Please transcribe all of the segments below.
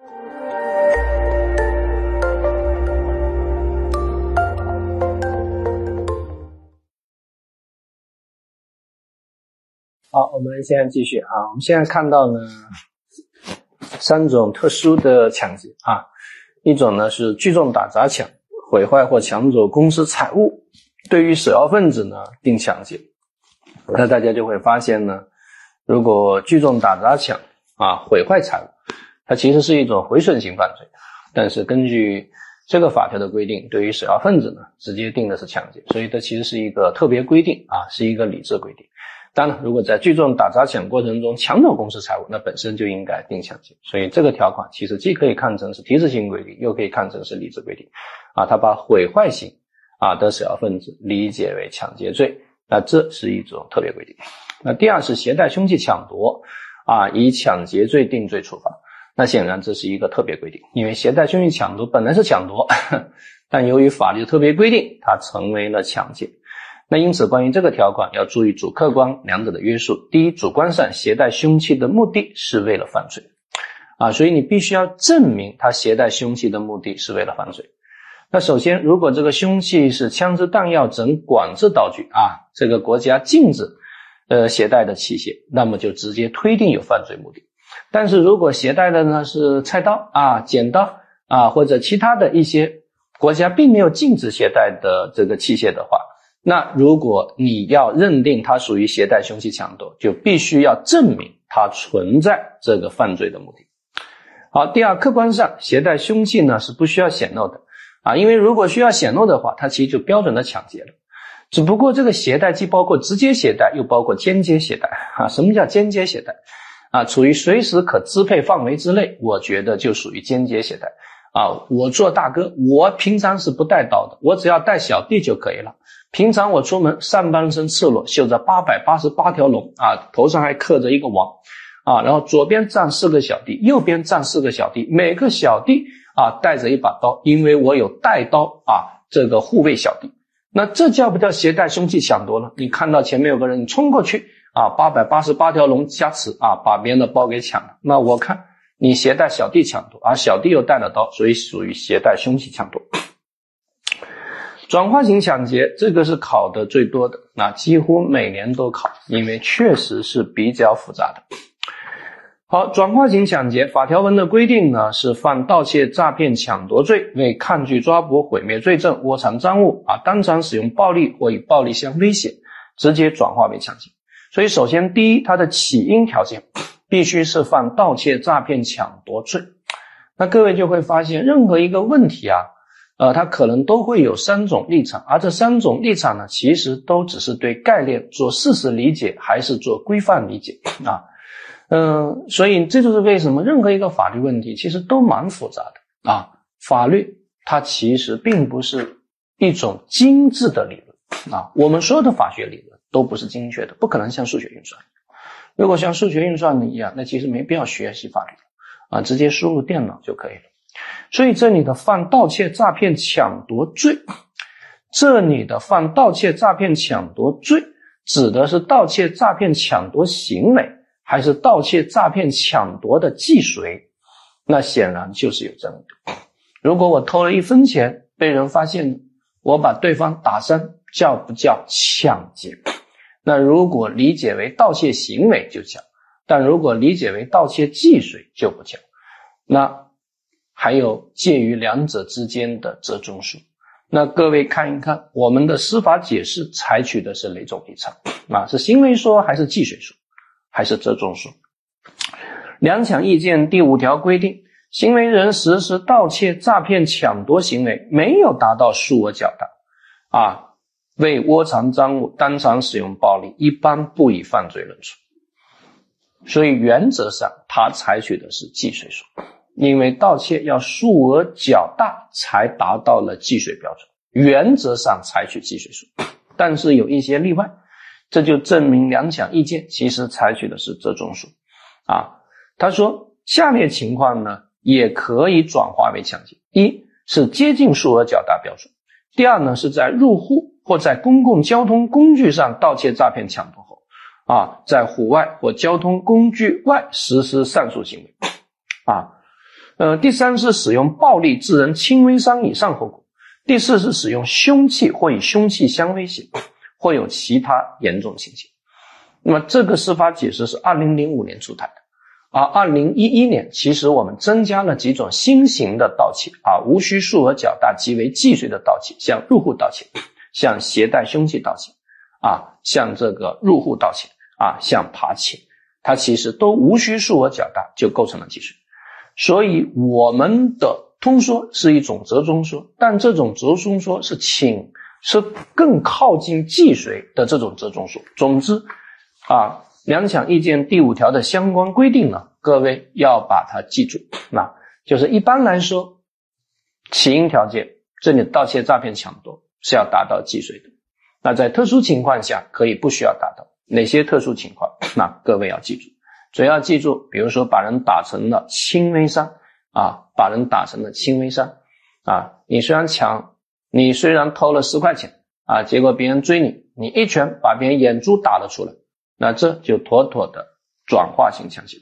好，我们现在继续啊。我们现在看到呢三种特殊的抢劫啊，一种呢是聚众打砸抢，毁坏或抢走公司财物，对于首要分子呢定抢劫。那大家就会发现呢，如果聚众打砸抢啊，毁坏财物，它其实是一种毁损型犯罪，但是根据这个法条的规定，对于首要分子呢，直接定的是抢劫，所以它其实是一个特别规定啊，是一个理智规定。当然，如果在聚众打砸抢过程中抢走公司财物，那本身就应该定抢劫。所以这个条款其实既可以看成是提示性规定，又可以看成是理智规定。啊，他把毁坏型啊的首要分子理解为抢劫罪，那这是一种特别规定。那第二是携带凶器抢夺啊，以抢劫罪定罪处罚。那显然这是一个特别规定，因为携带凶器抢夺本来是抢夺，但由于法律特别规定，它成为了抢劫。那因此，关于这个条款要注意主客观两者的约束。第一，主观上携带凶器的目的是为了犯罪，啊，所以你必须要证明他携带凶器的目的是为了犯罪。那首先，如果这个凶器是枪支弹药等管制刀具啊，这个国家禁止呃携带的器械，那么就直接推定有犯罪目的。但是如果携带的呢是菜刀啊、剪刀啊或者其他的一些国家并没有禁止携带的这个器械的话，那如果你要认定它属于携带凶器抢夺，就必须要证明它存在这个犯罪的目的。好，第二，客观上携带凶器呢是不需要显露的啊，因为如果需要显露的话，它其实就标准的抢劫了。只不过这个携带既包括直接携带，又包括间接携带啊。什么叫间接携带啊？处于随时可支配范围之内，我觉得就属于间接携带啊。我做大哥，我平常是不带刀的，我只要带小弟就可以了。平常我出门上半身赤裸，绣着八百八十八条龙啊，头上还刻着一个王啊，然后左边站四个小弟，右边站四个小弟，每个小弟啊带着一把刀，因为我有带刀啊，这个护卫小弟。那这叫不叫携带凶器抢夺了？你看到前面有个人，你冲过去啊，八百八十八条龙加持啊，把别人的包给抢了。那我看你携带小弟抢夺，而小弟又带了刀，所以属于携带凶器抢夺。转化型抢劫，这个是考的最多的，那几乎每年都考，因为确实是比较复杂的。好，转化型抢劫法条文的规定呢，是犯盗窃、诈骗、抢夺罪，为抗拒抓捕、毁灭罪证、窝藏赃物啊，当场使用暴力或以暴力相威胁，直接转化为抢劫。所以，首先第一，它的起因条件必须是犯盗窃、诈骗、抢夺罪。那各位就会发现，任何一个问题啊。呃，它可能都会有三种立场，而这三种立场呢，其实都只是对概念做事实理解，还是做规范理解啊？嗯，所以这就是为什么任何一个法律问题其实都蛮复杂的啊。法律它其实并不是一种精致的理论啊，我们所有的法学理论都不是精确的，不可能像数学运算。如果像数学运算一样，那其实没必要学习法律啊，直接输入电脑就可以了。所以这里的犯盗窃、诈骗、抢夺罪，这里的犯盗窃、诈骗、抢夺罪，指的是盗窃、诈骗、抢夺行为，还是盗窃、诈骗、抢夺的既遂？那显然就是有争议。如果我偷了一分钱被人发现，我把对方打伤，叫不叫抢劫？那如果理解为盗窃行为就叫，但如果理解为盗窃既遂就不叫。那。还有介于两者之间的折中说，那各位看一看，我们的司法解释采取的是哪种立场啊？是行为说还是既遂说，还是折中说？两抢意见第五条规定，行为人实施盗窃、诈骗、抢夺行为没有达到数额较大啊，为窝藏赃物、当场使用暴力，一般不以犯罪论处。所以原则上，他采取的是计税数。因为盗窃要数额较大才达到了计税标准，原则上采取计税数，但是有一些例外，这就证明两抢意见其实采取的是折中数。啊，他说下列情况呢也可以转化为抢劫：一是接近数额较大标准；第二呢是在入户或在公共交通工具上盗窃、诈骗、抢夺后，啊，在户外或交通工具外实施上述行为，啊。呃，第三是使用暴力致人轻微伤以上后果；第四是使用凶器或以凶器相威胁，或有其他严重情形。那么这个司法解释是二零零五年出台的，而二零一一年其实我们增加了几种新型的盗窃啊，无需数额较大、即为既遂的盗窃，像入户盗窃，向携带凶器盗窃，啊，向这个入户盗窃，啊，向扒窃，它其实都无需数额较大就构成了既遂。所以我们的通说是一种折中说，但这种折中说是请是更靠近既遂的这种折中说。总之，啊，两抢意见第五条的相关规定呢，各位要把它记住。那就是一般来说，起因条件，这里盗窃、诈骗、抢夺是要达到既遂的。那在特殊情况下，可以不需要达到。哪些特殊情况？那各位要记住。主要记住，比如说把人打成了轻微伤啊，把人打成了轻微伤啊，你虽然抢，你虽然偷了十块钱啊，结果别人追你，你一拳把别人眼珠打了出来，那这就妥妥的转化型抢劫。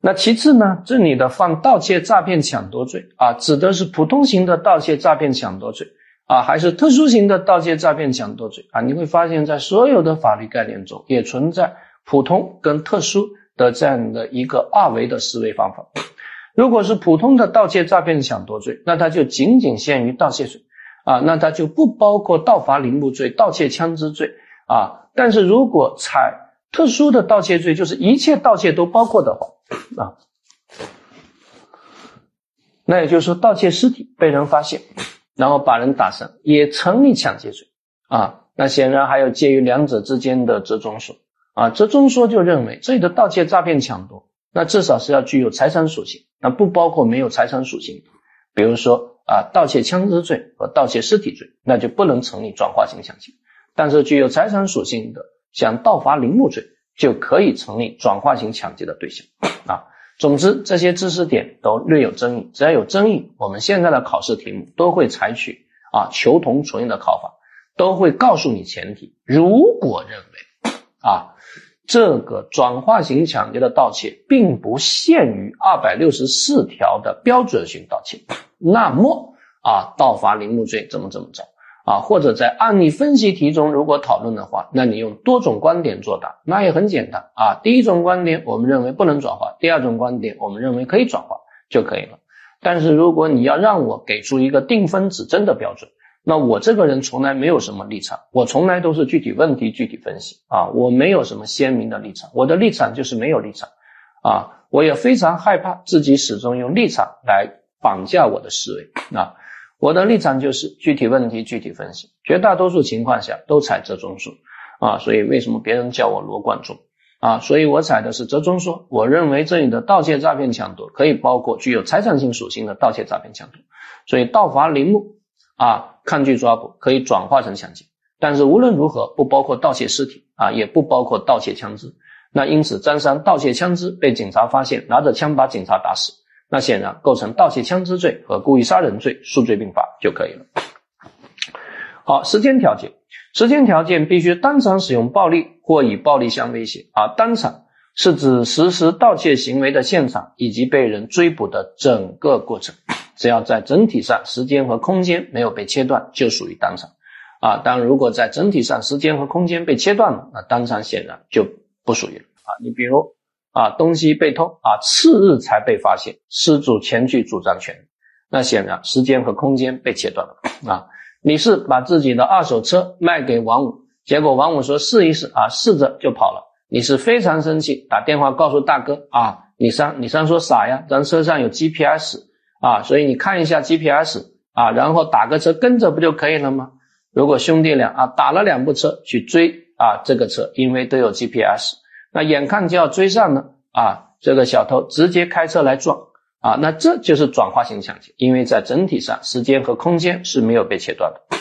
那其次呢，这里的犯盗窃、诈骗、抢夺罪啊，指的是普通型的盗窃、诈骗、抢夺罪啊，还是特殊型的盗窃、诈骗、抢夺罪啊？你会发现在所有的法律概念中也存在。普通跟特殊的这样的一个二维的思维方法，如果是普通的盗窃、诈骗、抢夺罪，那它就仅仅限于盗窃罪啊，那它就不包括盗伐林木罪、盗窃枪支罪啊。但是如果采特殊的盗窃罪，就是一切盗窃都包括的话啊，那也就是说，盗窃尸体被人发现，然后把人打伤，也成立抢劫罪啊。那显然还有介于两者之间的折中说。啊，折中说就认为这里的盗窃、诈骗、抢夺，那至少是要具有财产属性，那不包括没有财产属性，比如说啊，盗窃枪支罪和盗窃尸体罪，那就不能成立转化型抢劫。但是具有财产属性的，像盗伐陵墓罪，就可以成立转化型抢劫的对象。啊，总之这些知识点都略有争议，只要有争议，我们现在的考试题目都会采取啊求同存异的考法，都会告诉你前提，如果认为啊。这个转化型抢劫的盗窃并不限于二百六十四条的标准性盗窃，那么啊，盗伐林木罪怎么怎么着啊？或者在案例分析题中如果讨论的话，那你用多种观点作答，那也很简单啊。第一种观点我们认为不能转化，第二种观点我们认为可以转化就可以了。但是如果你要让我给出一个定分指针的标准，那我这个人从来没有什么立场，我从来都是具体问题具体分析啊，我没有什么鲜明的立场，我的立场就是没有立场啊，我也非常害怕自己始终用立场来绑架我的思维啊，我的立场就是具体问题具体分析，绝大多数情况下都采折中说啊，所以为什么别人叫我罗贯中啊？所以我采的是折中说，我认为这里的盗窃、诈骗、抢夺可以包括具有财产性属性的盗窃、诈骗、抢夺，所以盗伐林木。啊，抗拒抓捕可以转化成抢劫，但是无论如何不包括盗窃尸体啊，也不包括盗窃枪支。那因此，张三盗窃枪支被警察发现，拿着枪把警察打死，那显然构成盗窃枪支罪和故意杀人罪，数罪并罚就可以了。好，时间条件，时间条件必须当场使用暴力或以暴力相威胁啊。当场是指实施盗窃行为的现场以及被人追捕的整个过程。只要在整体上时间和空间没有被切断，就属于当场啊。当如果在整体上时间和空间被切断了，那当场显然就不属于了啊。你比如啊，东西被偷啊，次日才被发现，失主前去主张权，那显然时间和空间被切断了啊。你是把自己的二手车卖给王五，结果王五说试一试啊，试着就跑了，你是非常生气，打电话告诉大哥啊，李三，李三说傻呀，咱车上有 GPS。啊，所以你看一下 GPS 啊，然后打个车跟着不就可以了吗？如果兄弟俩啊打了两部车去追啊这个车，因为都有 GPS，那眼看就要追上了啊，这个小偷直接开车来撞啊，那这就是转化型抢劫，因为在整体上时间和空间是没有被切断的。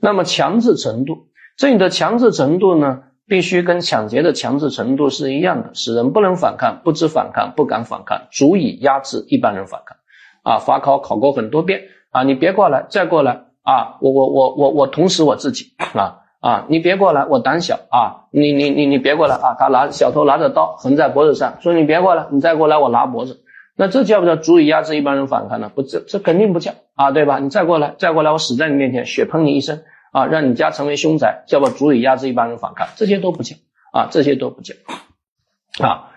那么强制程度，这里的强制程度呢，必须跟抢劫的强制程度是一样的，使人不能反抗、不知反抗、不敢反抗，足以压制一般人反抗。啊，法考考过很多遍啊，你别过来，再过来啊，我我我我我捅死我自己啊啊，你别过来，我胆小啊，你你你你别过来啊，他拿小偷拿着刀横在脖子上，说你别过来，你再过来我拿脖子那这叫不叫足以压制一般人反抗呢？不，这这肯定不叫啊，对吧？你再过来，再过来，我死在你面前，血喷你一身啊，让你家成为凶宅，叫不足以压制一般人反抗？这些都不叫啊，这些都不叫啊。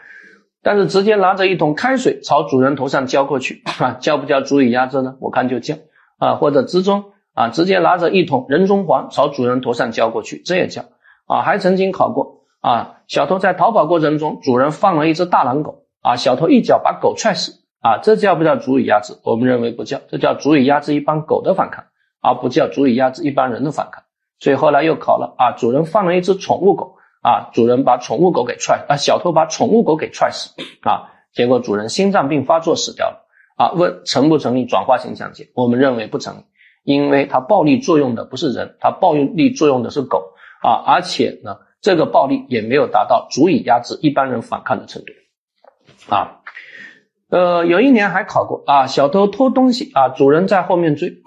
但是直接拿着一桶开水朝主人头上浇过去啊，叫不叫足以压制呢？我看就叫啊，或者之中啊，直接拿着一桶人中黄朝主人头上浇过去，这也叫啊。还曾经考过啊，小偷在逃跑过程中，主人放了一只大狼狗。啊，小偷一脚把狗踹死啊，这叫不叫足以压制？我们认为不叫，这叫足以压制一帮狗的反抗，而不叫足以压制一般人的反抗。所以后来又考了啊，主人放了一只宠物狗啊，主人把宠物狗给踹啊，小偷把宠物狗给踹死啊，结果主人心脏病发作死掉了啊。问成不成立转化型抢劫？我们认为不成立，因为它暴力作用的不是人，它暴力作用的是狗啊，而且呢，这个暴力也没有达到足以压制一般人反抗的程度。啊，呃，有一年还考过啊，小偷偷东西啊，主人在后面追，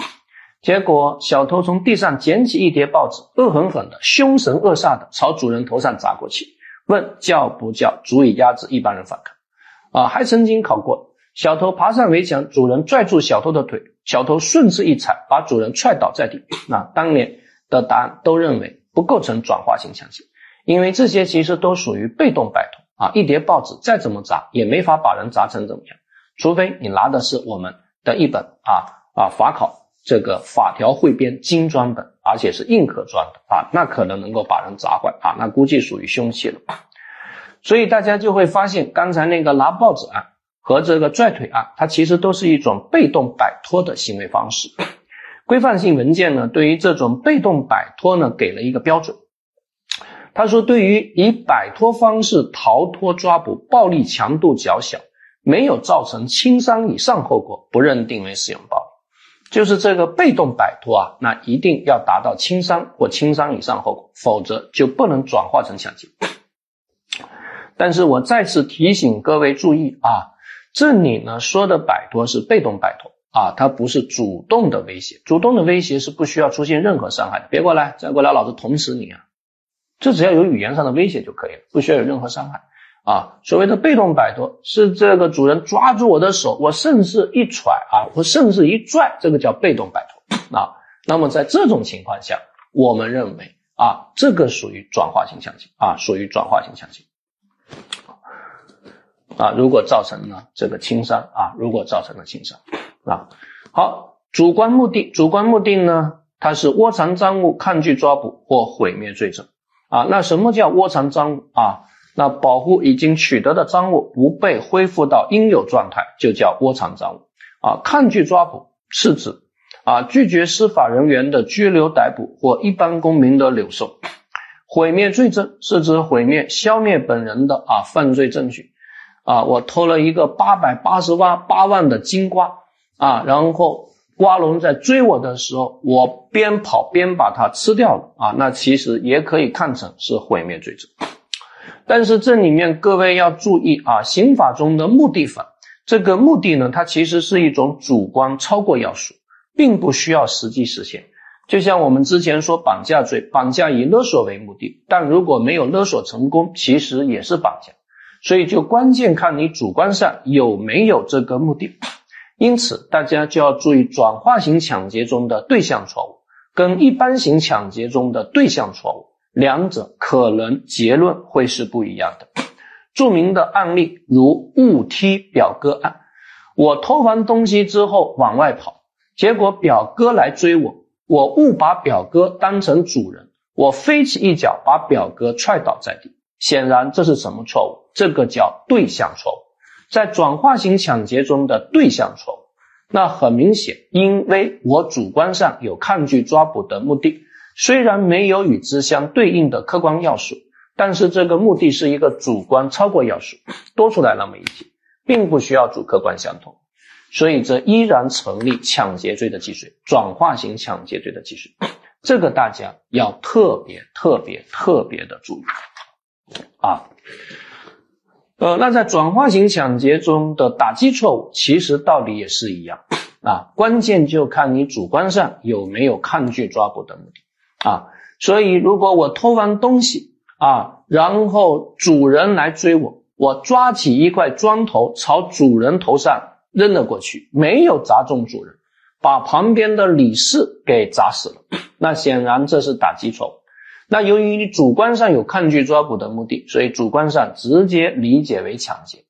结果小偷从地上捡起一叠报纸，恶狠狠的、凶神恶煞的朝主人头上砸过去。问叫不叫足以压制一般人反抗？啊，还曾经考过，小偷爬上围墙，主人拽住小偷的腿，小偷顺势一踩，把主人踹倒在地。那当年的答案都认为不构成转化性抢劫，因为这些其实都属于被动摆脱。啊，一叠报纸再怎么砸也没法把人砸成怎么样，除非你拿的是我们的一本啊啊法考这个法条汇编精装本，而且是硬壳装的啊，那可能能够把人砸坏啊，那估计属于凶器了。所以大家就会发现，刚才那个拿报纸案和这个拽腿案，它其实都是一种被动摆脱的行为方式。规范性文件呢，对于这种被动摆脱呢，给了一个标准。他说：“对于以摆脱方式逃脱抓捕，暴力强度较小，没有造成轻伤以上后果，不认定为使用暴力。就是这个被动摆脱啊，那一定要达到轻伤或轻伤以上后果，否则就不能转化成抢劫。但是我再次提醒各位注意啊，这里呢说的摆脱是被动摆脱啊，它不是主动的威胁。主动的威胁是不需要出现任何伤害的。别过来，再过来，老子捅死你啊！”这只要有语言上的威胁就可以了，不需要有任何伤害啊。所谓的被动摆脱是这个主人抓住我的手，我甚至一踹啊，我甚至一拽，这个叫被动摆脱啊。那么在这种情况下，我们认为啊，这个属于转化性强奸啊，属于转化性强奸啊。如果造成了这个轻伤啊，如果造成了轻伤啊，好，主观目的，主观目的呢，它是窝藏赃物、抗拒抓捕或毁灭罪证。啊，那什么叫窝藏赃物啊？那保护已经取得的赃物不被恢复到应有状态，就叫窝藏赃物啊。抗拒抓捕是指啊拒绝司法人员的拘留逮捕或一般公民的留守。毁灭罪证是指毁灭、消灭本人的啊犯罪证据啊。我偷了一个八百八十万八万的金瓜啊，然后。瓜农在追我的时候，我边跑边把它吃掉了啊，那其实也可以看成是毁灭罪证。但是这里面各位要注意啊，刑法中的目的法，这个目的呢，它其实是一种主观超过要素，并不需要实际实现。就像我们之前说绑架罪，绑架以勒索为目的，但如果没有勒索成功，其实也是绑架。所以就关键看你主观上有没有这个目的。因此，大家就要注意转化型抢劫中的对象错误，跟一般型抢劫中的对象错误，两者可能结论会是不一样的。著名的案例如误踢表哥案，我偷完东西之后往外跑，结果表哥来追我，我误把表哥当成主人，我飞起一脚把表哥踹倒在地。显然，这是什么错误？这个叫对象错误。在转化型抢劫中的对象错误，那很明显，因为我主观上有抗拒抓捕的目的，虽然没有与之相对应的客观要素，但是这个目的是一个主观超过要素，多出来那么一些，并不需要主客观相同，所以这依然成立抢劫罪的既遂，转化型抢劫罪的既遂，这个大家要特别特别特别的注意啊。呃，那在转化型抢劫中的打击错误，其实道理也是一样啊，关键就看你主观上有没有抗拒抓捕的目的啊。所以，如果我偷完东西啊，然后主人来追我我抓起一块砖头朝主人头上扔了过去，没有砸中主人，把旁边的李四给砸死了。那显然这是打击错误。那由于你主观上有抗拒抓捕的目的，所以主观上直接理解为抢劫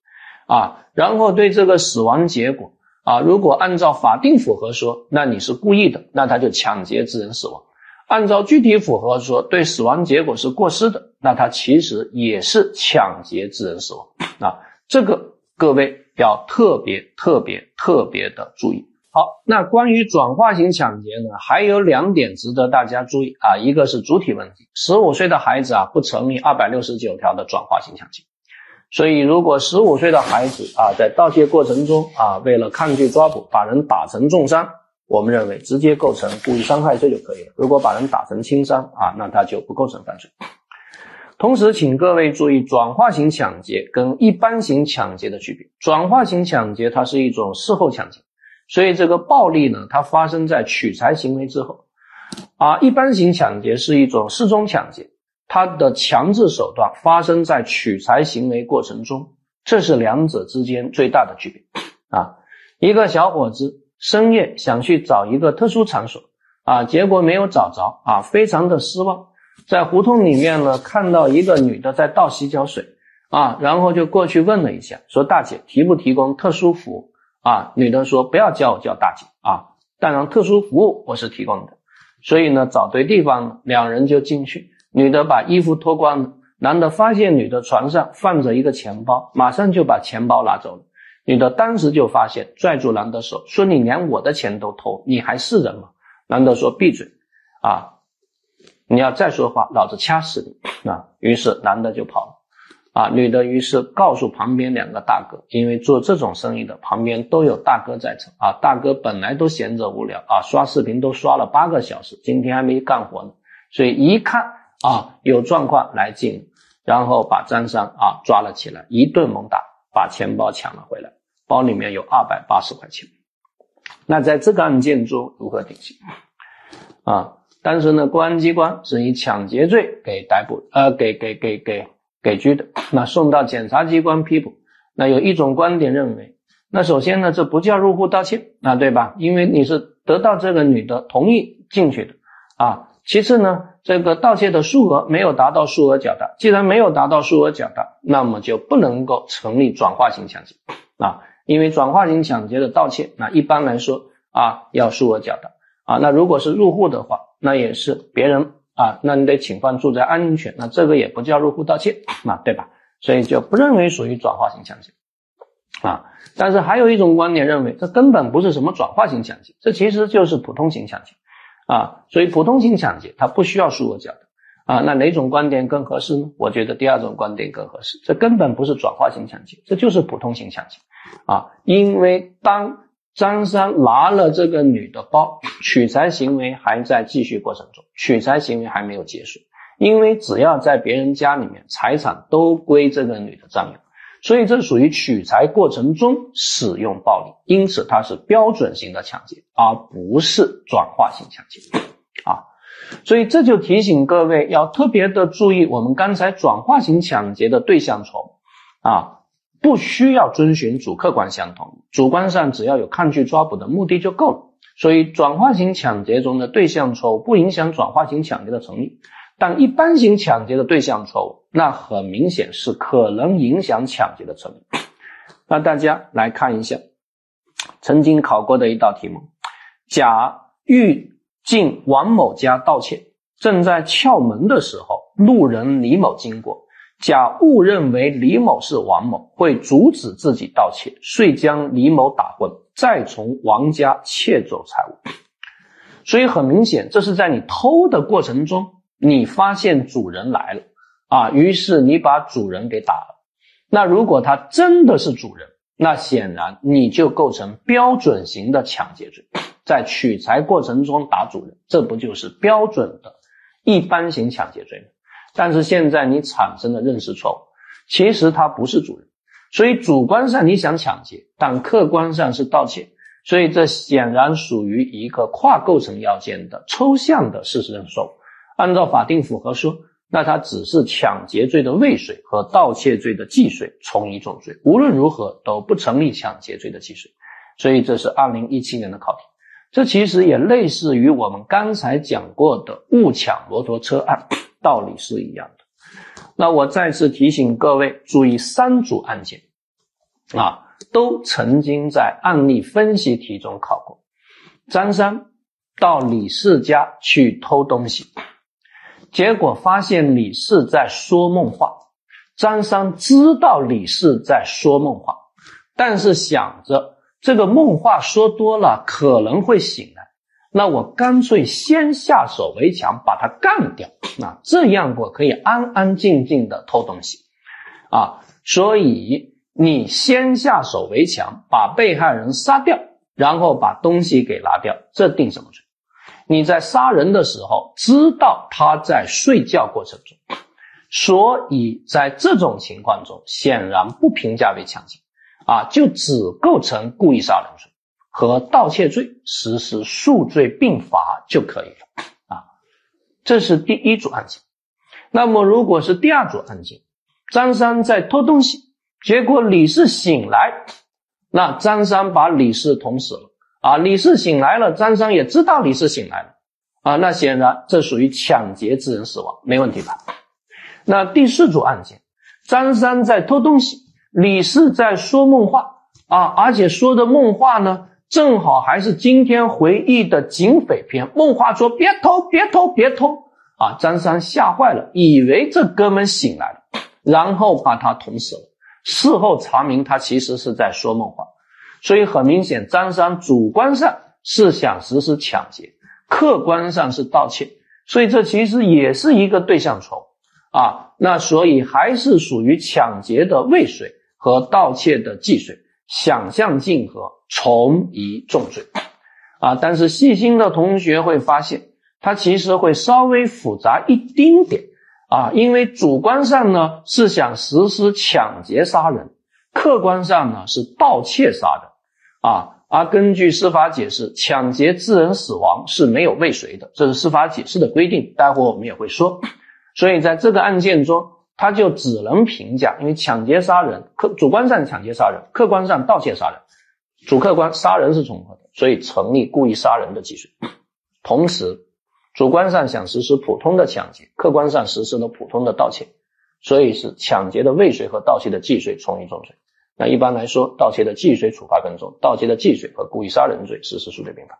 啊。然后对这个死亡结果啊，如果按照法定符合说，那你是故意的，那他就抢劫致人死亡。按照具体符合说，对死亡结果是过失的，那他其实也是抢劫致人死亡啊。这个各位要特别特别特别的注意。好，那关于转化型抢劫呢，还有两点值得大家注意啊。一个是主体问题，十五岁的孩子啊不成立二百六十九条的转化型抢劫。所以，如果十五岁的孩子啊在盗窃过程中啊为了抗拒抓捕把人打成重伤。我们认为直接构成故意伤害罪就可以了。如果把人打成轻伤啊，那他就不构成犯罪。同时，请各位注意转化型抢劫跟一般型抢劫的区别。转化型抢劫它是一种事后抢劫，所以这个暴力呢，它发生在取财行为之后。啊一般型抢劫是一种事中抢劫，它的强制手段发生在取财行为过程中，这是两者之间最大的区别啊。一个小伙子。深夜想去找一个特殊场所啊，结果没有找着啊，非常的失望。在胡同里面呢，看到一个女的在倒洗脚水啊，然后就过去问了一下，说大姐提不提供特殊服务啊？女的说不要叫我叫大姐啊，当然特殊服务我是提供的。所以呢，找对地方，两人就进去。女的把衣服脱光了，男的发现女的床上放着一个钱包，马上就把钱包拿走了。女的当时就发现，拽住男的手说：“你连我的钱都偷，你还是人吗？”男的说：“闭嘴，啊，你要再说话，老子掐死你！”啊，于是男的就跑了。啊，女的于是告诉旁边两个大哥，因为做这种生意的旁边都有大哥在场。啊，大哥本来都闲着无聊，啊，刷视频都刷了八个小时，今天还没干活呢，所以一看啊有状况来劲，然后把张三啊抓了起来，一顿猛打，把钱包抢了回来。包里面有二百八十块钱，那在这个案件中如何定性啊？当时呢，公安机关是以抢劫罪给逮捕，呃，给给给给给拘的。那送到检察机关批捕。那有一种观点认为，那首先呢，这不叫入户盗窃，啊，对吧？因为你是得到这个女的同意进去的啊。其次呢，这个盗窃的数额没有达到数额较大，既然没有达到数额较大，那么就不能够成立转化型抢劫啊。因为转化型抢劫的盗窃，那一般来说啊要数额较大啊。那如果是入户的话，那也是别人啊，那你得侵犯住宅安全，那这个也不叫入户盗窃嘛，对吧？所以就不认为属于转化型抢劫啊。但是还有一种观点认为，这根本不是什么转化型抢劫，这其实就是普通型抢劫啊。所以普通型抢劫它不需要数额较大。啊，那哪种观点更合适呢？我觉得第二种观点更合适。这根本不是转化型抢劫，这就是普通型抢劫。啊，因为当张三拿了这个女的包，取财行为还在继续过程中，取财行为还没有结束。因为只要在别人家里面，财产都归这个女的占有，所以这属于取财过程中使用暴力，因此它是标准型的抢劫，而不是转化型抢劫。啊。所以这就提醒各位要特别的注意，我们刚才转化型抢劫的对象错误啊，不需要遵循主客观相同，主观上只要有抗拒抓捕的目的就够了。所以转化型抢劫中的对象错误不影响转化型抢劫的成立，但一般型抢劫的对象错误，那很明显是可能影响抢劫的成立。那大家来看一下曾经考过的一道题目：甲欲。进王某家盗窃，正在撬门的时候，路人李某经过，甲误认为李某是王某，会阻止自己盗窃，遂将李某打昏，再从王家窃走财物。所以很明显，这是在你偷的过程中，你发现主人来了啊，于是你把主人给打了。那如果他真的是主人，那显然你就构成标准型的抢劫罪。在取财过程中打主人，这不就是标准的一般型抢劫罪吗？但是现在你产生了认识错误，其实他不是主人，所以主观上你想抢劫，但客观上是盗窃，所以这显然属于一个跨构成要件的抽象的事实认识错误。按照法定符合说，那他只是抢劫罪的未遂和盗窃罪的既遂，从一重罪。无论如何都不成立抢劫罪的既遂。所以这是二零一七年的考题。这其实也类似于我们刚才讲过的误抢摩托车案，道理是一样的。那我再次提醒各位注意，三组案件啊，都曾经在案例分析题中考过。张三到李四家去偷东西。结果发现李四在说梦话，张三知道李四在说梦话，但是想着这个梦话说多了可能会醒来，那我干脆先下手为强，把他干掉，那这样我可以安安静静的偷东西，啊，所以你先下手为强，把被害人杀掉，然后把东西给拿掉，这定什么罪？你在杀人的时候知道他在睡觉过程中，所以在这种情况中显然不评价为强奸，啊，就只构成故意杀人罪和盗窃罪，实施数罪并罚就可以了，这是第一组案件。那么如果是第二组案件，张三在偷东西，结果李四醒来，那张三把李四捅死了。啊，李四醒来了，张三也知道李四醒来了，啊，那显然这属于抢劫致人死亡，没问题吧？那第四组案件，张三在偷东西，李四在说梦话，啊，而且说的梦话呢，正好还是今天回忆的警匪片，梦话说别偷，别偷，别偷，啊，张三吓坏了，以为这哥们醒来了，然后把他捅死了。事后查明，他其实是在说梦话。所以很明显，张三主观上是想实施抢劫，客观上是盗窃，所以这其实也是一个对象错误啊。那所以还是属于抢劫的未遂和盗窃的既遂，想象竞合，从一重罪啊。但是细心的同学会发现，它其实会稍微复杂一丁点啊，因为主观上呢是想实施抢劫杀人，客观上呢是盗窃杀人。啊，而根据司法解释，抢劫致人死亡是没有未遂的，这是司法解释的规定。待会我们也会说，所以在这个案件中，他就只能评价，因为抢劫杀人，客主观上抢劫杀人，客观上盗窃杀人，主客观杀人是重合的，所以成立故意杀人的既遂。同时，主观上想实施普通的抢劫，客观上实施了普通的盗窃，所以是抢劫的未遂和盗窃的既遂从一重罪。那一般来说，盗窃的既遂处罚更重，盗窃的既遂和故意杀人罪实施数罪并罚，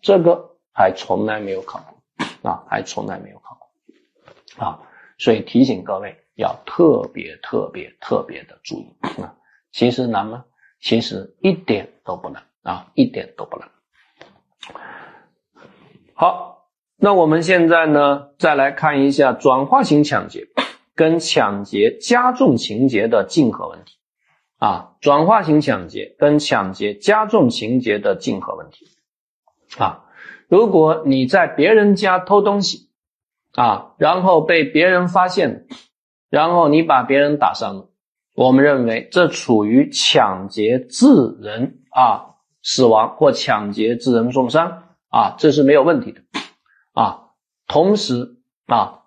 这个还从来没有考过啊，还从来没有考过啊，所以提醒各位要特别特别特别的注意啊。其实难吗？其实一点都不难啊，一点都不难。好，那我们现在呢，再来看一下转化型抢劫跟抢劫加重情节的竞合问题。啊，转化型抢劫跟抢劫加重情节的竞合问题啊，如果你在别人家偷东西啊，然后被别人发现，然后你把别人打伤了，我们认为这处于抢劫致人啊死亡或抢劫致人重伤啊，这是没有问题的啊。同时啊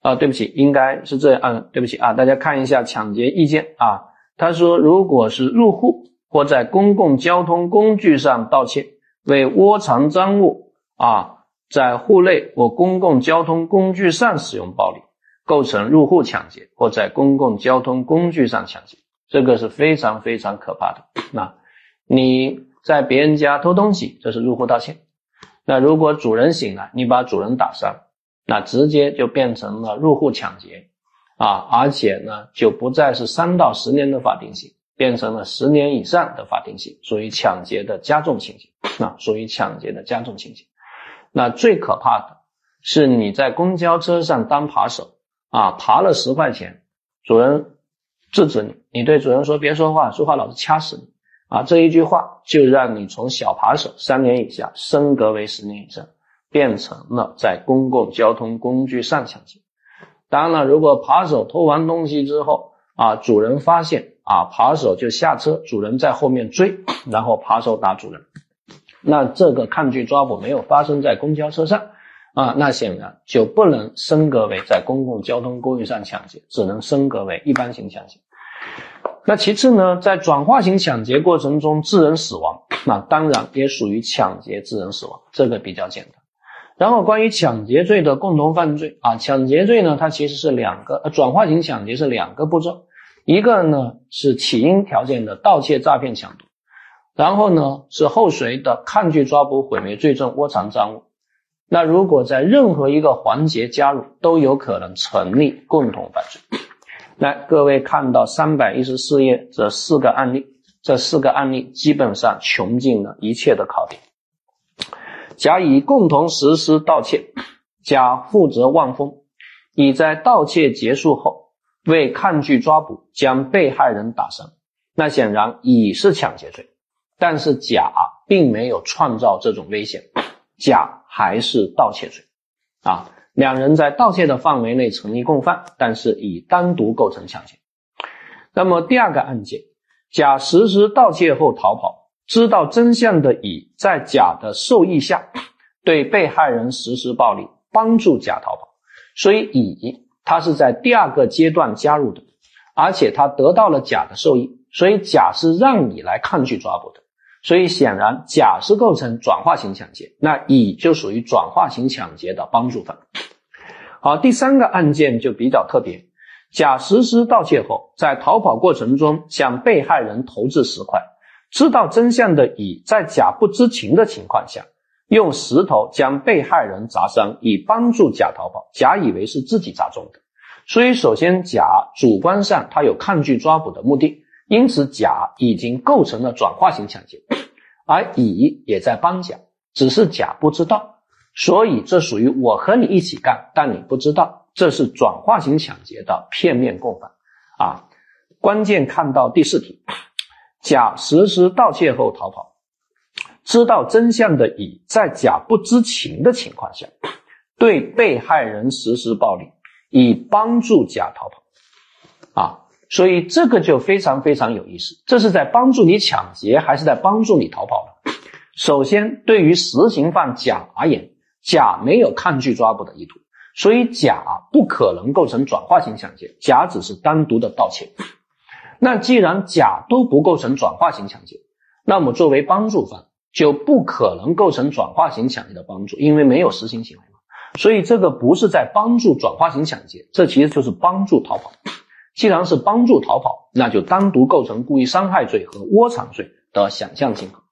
啊，对不起，应该是这样啊，对不起啊，大家看一下抢劫意见啊。他说，如果是入户或在公共交通工具上盗窃，为窝藏赃物啊，在户内或公共交通工具上使用暴力，构成入户抢劫或在公共交通工具上抢劫，这个是非常非常可怕的。那你在别人家偷东西，这是入户盗窃。那如果主人醒了，你把主人打伤，那直接就变成了入户抢劫。啊，而且呢，就不再是三到十年的法定刑，变成了十年以上的法定刑，属于抢劫的加重情节。啊，属于抢劫的加重情节。那最可怕的是你在公交车上当扒手啊，爬了十块钱，主人制止你，你对主人说别说话，说话老子掐死你啊！这一句话就让你从小扒手三年以下升格为十年以上，变成了在公共交通工具上抢劫。当然了，如果扒手偷完东西之后啊，主人发现啊，扒手就下车，主人在后面追，然后扒手打主人，那这个抗拒抓捕没有发生在公交车上啊，那显然就不能升格为在公共交通工具上抢劫，只能升格为一般性抢劫。那其次呢，在转化型抢劫过程中致人死亡，那当然也属于抢劫致人死亡，这个比较简单。然后关于抢劫罪的共同犯罪啊，抢劫罪呢，它其实是两个，呃，转化型抢劫是两个步骤，一个呢是起因条件的盗窃、诈骗、抢夺，然后呢是后随的抗拒、抓捕、毁灭罪证、窝藏赃物。那如果在任何一个环节加入，都有可能成立共同犯罪。来，各位看到三百一十四页这四个案例，这四个案例基本上穷尽了一切的考点。甲乙共同实施盗窃，甲负责望风，乙在盗窃结束后为抗拒抓捕将被害人打伤。那显然乙是抢劫罪，但是甲并没有创造这种危险，甲还是盗窃罪。啊，两人在盗窃的范围内成立共犯，但是乙单独构成抢劫。那么第二个案件，甲实施盗窃后逃跑。知道真相的乙在甲的授意下，对被害人实施暴力，帮助甲逃跑。所以乙他是在第二个阶段加入的，而且他得到了甲的授意，所以甲是让乙来抗拒抓捕的。所以显然甲是构成转化型抢劫，那乙就属于转化型抢劫的帮助犯。好，第三个案件就比较特别，甲实施盗窃后，在逃跑过程中向被害人投掷石块。知道真相的乙在甲不知情的情况下，用石头将被害人砸伤，以帮助甲逃跑。甲以为是自己砸中的，所以首先甲主观上他有抗拒抓捕的目的，因此甲已经构成了转化型抢劫，而乙也在帮甲，只是甲不知道，所以这属于我和你一起干，但你不知道，这是转化型抢劫的片面共犯啊。关键看到第四题。甲实施盗窃后逃跑，知道真相的乙在甲不知情的情况下，对被害人实施暴力，以帮助甲逃跑。啊，所以这个就非常非常有意思，这是在帮助你抢劫，还是在帮助你逃跑呢？首先，对于实行犯甲而言，甲没有抗拒抓捕的意图，所以甲不可能构成转化型抢劫，甲只是单独的盗窃。那既然甲都不构成转化型抢劫，那么作为帮助犯就不可能构成转化型抢劫的帮助，因为没有实行行为嘛。所以这个不是在帮助转化型抢劫，这其实就是帮助逃跑。既然是帮助逃跑，那就单独构成故意伤害罪和窝藏罪的想象竞合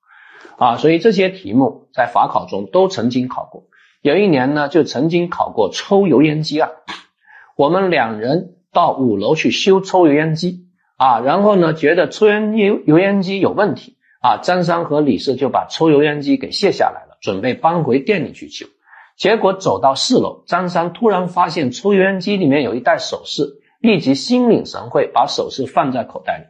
啊。所以这些题目在法考中都曾经考过。有一年呢，就曾经考过抽油烟机案。我们两人到五楼去修抽油烟机。啊，然后呢，觉得抽烟油油烟机有问题啊，张三和李四就把抽油烟机给卸下来了，准备搬回店里去修。结果走到四楼，张三突然发现抽油烟机里面有一袋首饰，立即心领神会，把首饰放在口袋里。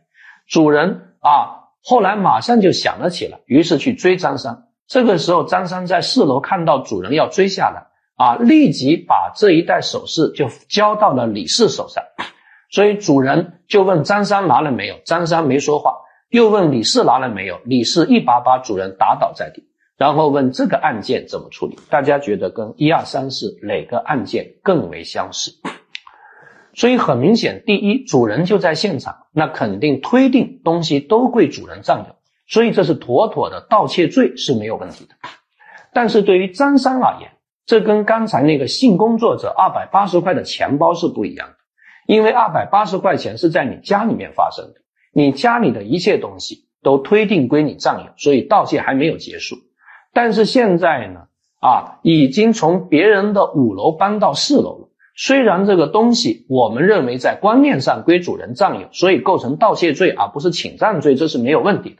主人啊，后来马上就想了起来，于是去追张三。这个时候，张三在四楼看到主人要追下来，啊，立即把这一袋首饰就交到了李四手上。所以主人就问张三拿了没有，张三没说话，又问李四拿了没有，李四一把把主人打倒在地，然后问这个案件怎么处理？大家觉得跟一二三四哪个案件更为相似？所以很明显，第一，主人就在现场，那肯定推定东西都归主人占有，所以这是妥妥的盗窃罪是没有问题的。但是对于张三而言，这跟刚才那个性工作者二百八十块的钱包是不一样的。因为二百八十块钱是在你家里面发生的，你家里的一切东西都推定归你占有，所以盗窃还没有结束。但是现在呢，啊，已经从别人的五楼搬到四楼了。虽然这个东西我们认为在观念上归主人占有，所以构成盗窃罪而不是侵占罪，这是没有问题的。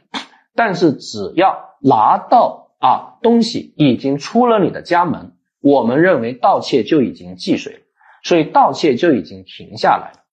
但是只要拿到啊东西已经出了你的家门，我们认为盗窃就已经既遂了。所以盗窃就已经停下来了，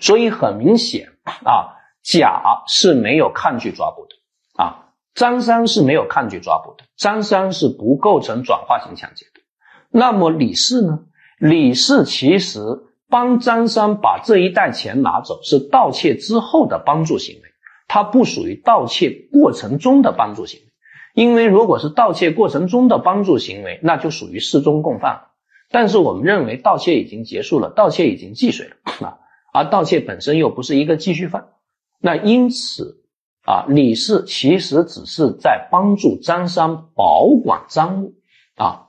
所以很明显啊，甲是没有抗拒抓捕的啊，张三是没有抗拒抓捕的，张三是不构成转化型抢劫的。那么李四呢？李四其实帮张三把这一袋钱拿走，是盗窃之后的帮助行为，它不属于盗窃过程中的帮助行为，因为如果是盗窃过程中的帮助行为，那就属于事中共犯。但是我们认为盗窃已经结束了，盗窃已经既遂了 啊，而盗窃本身又不是一个继续犯，那因此啊，李氏其实只是在帮助张三保管赃物啊，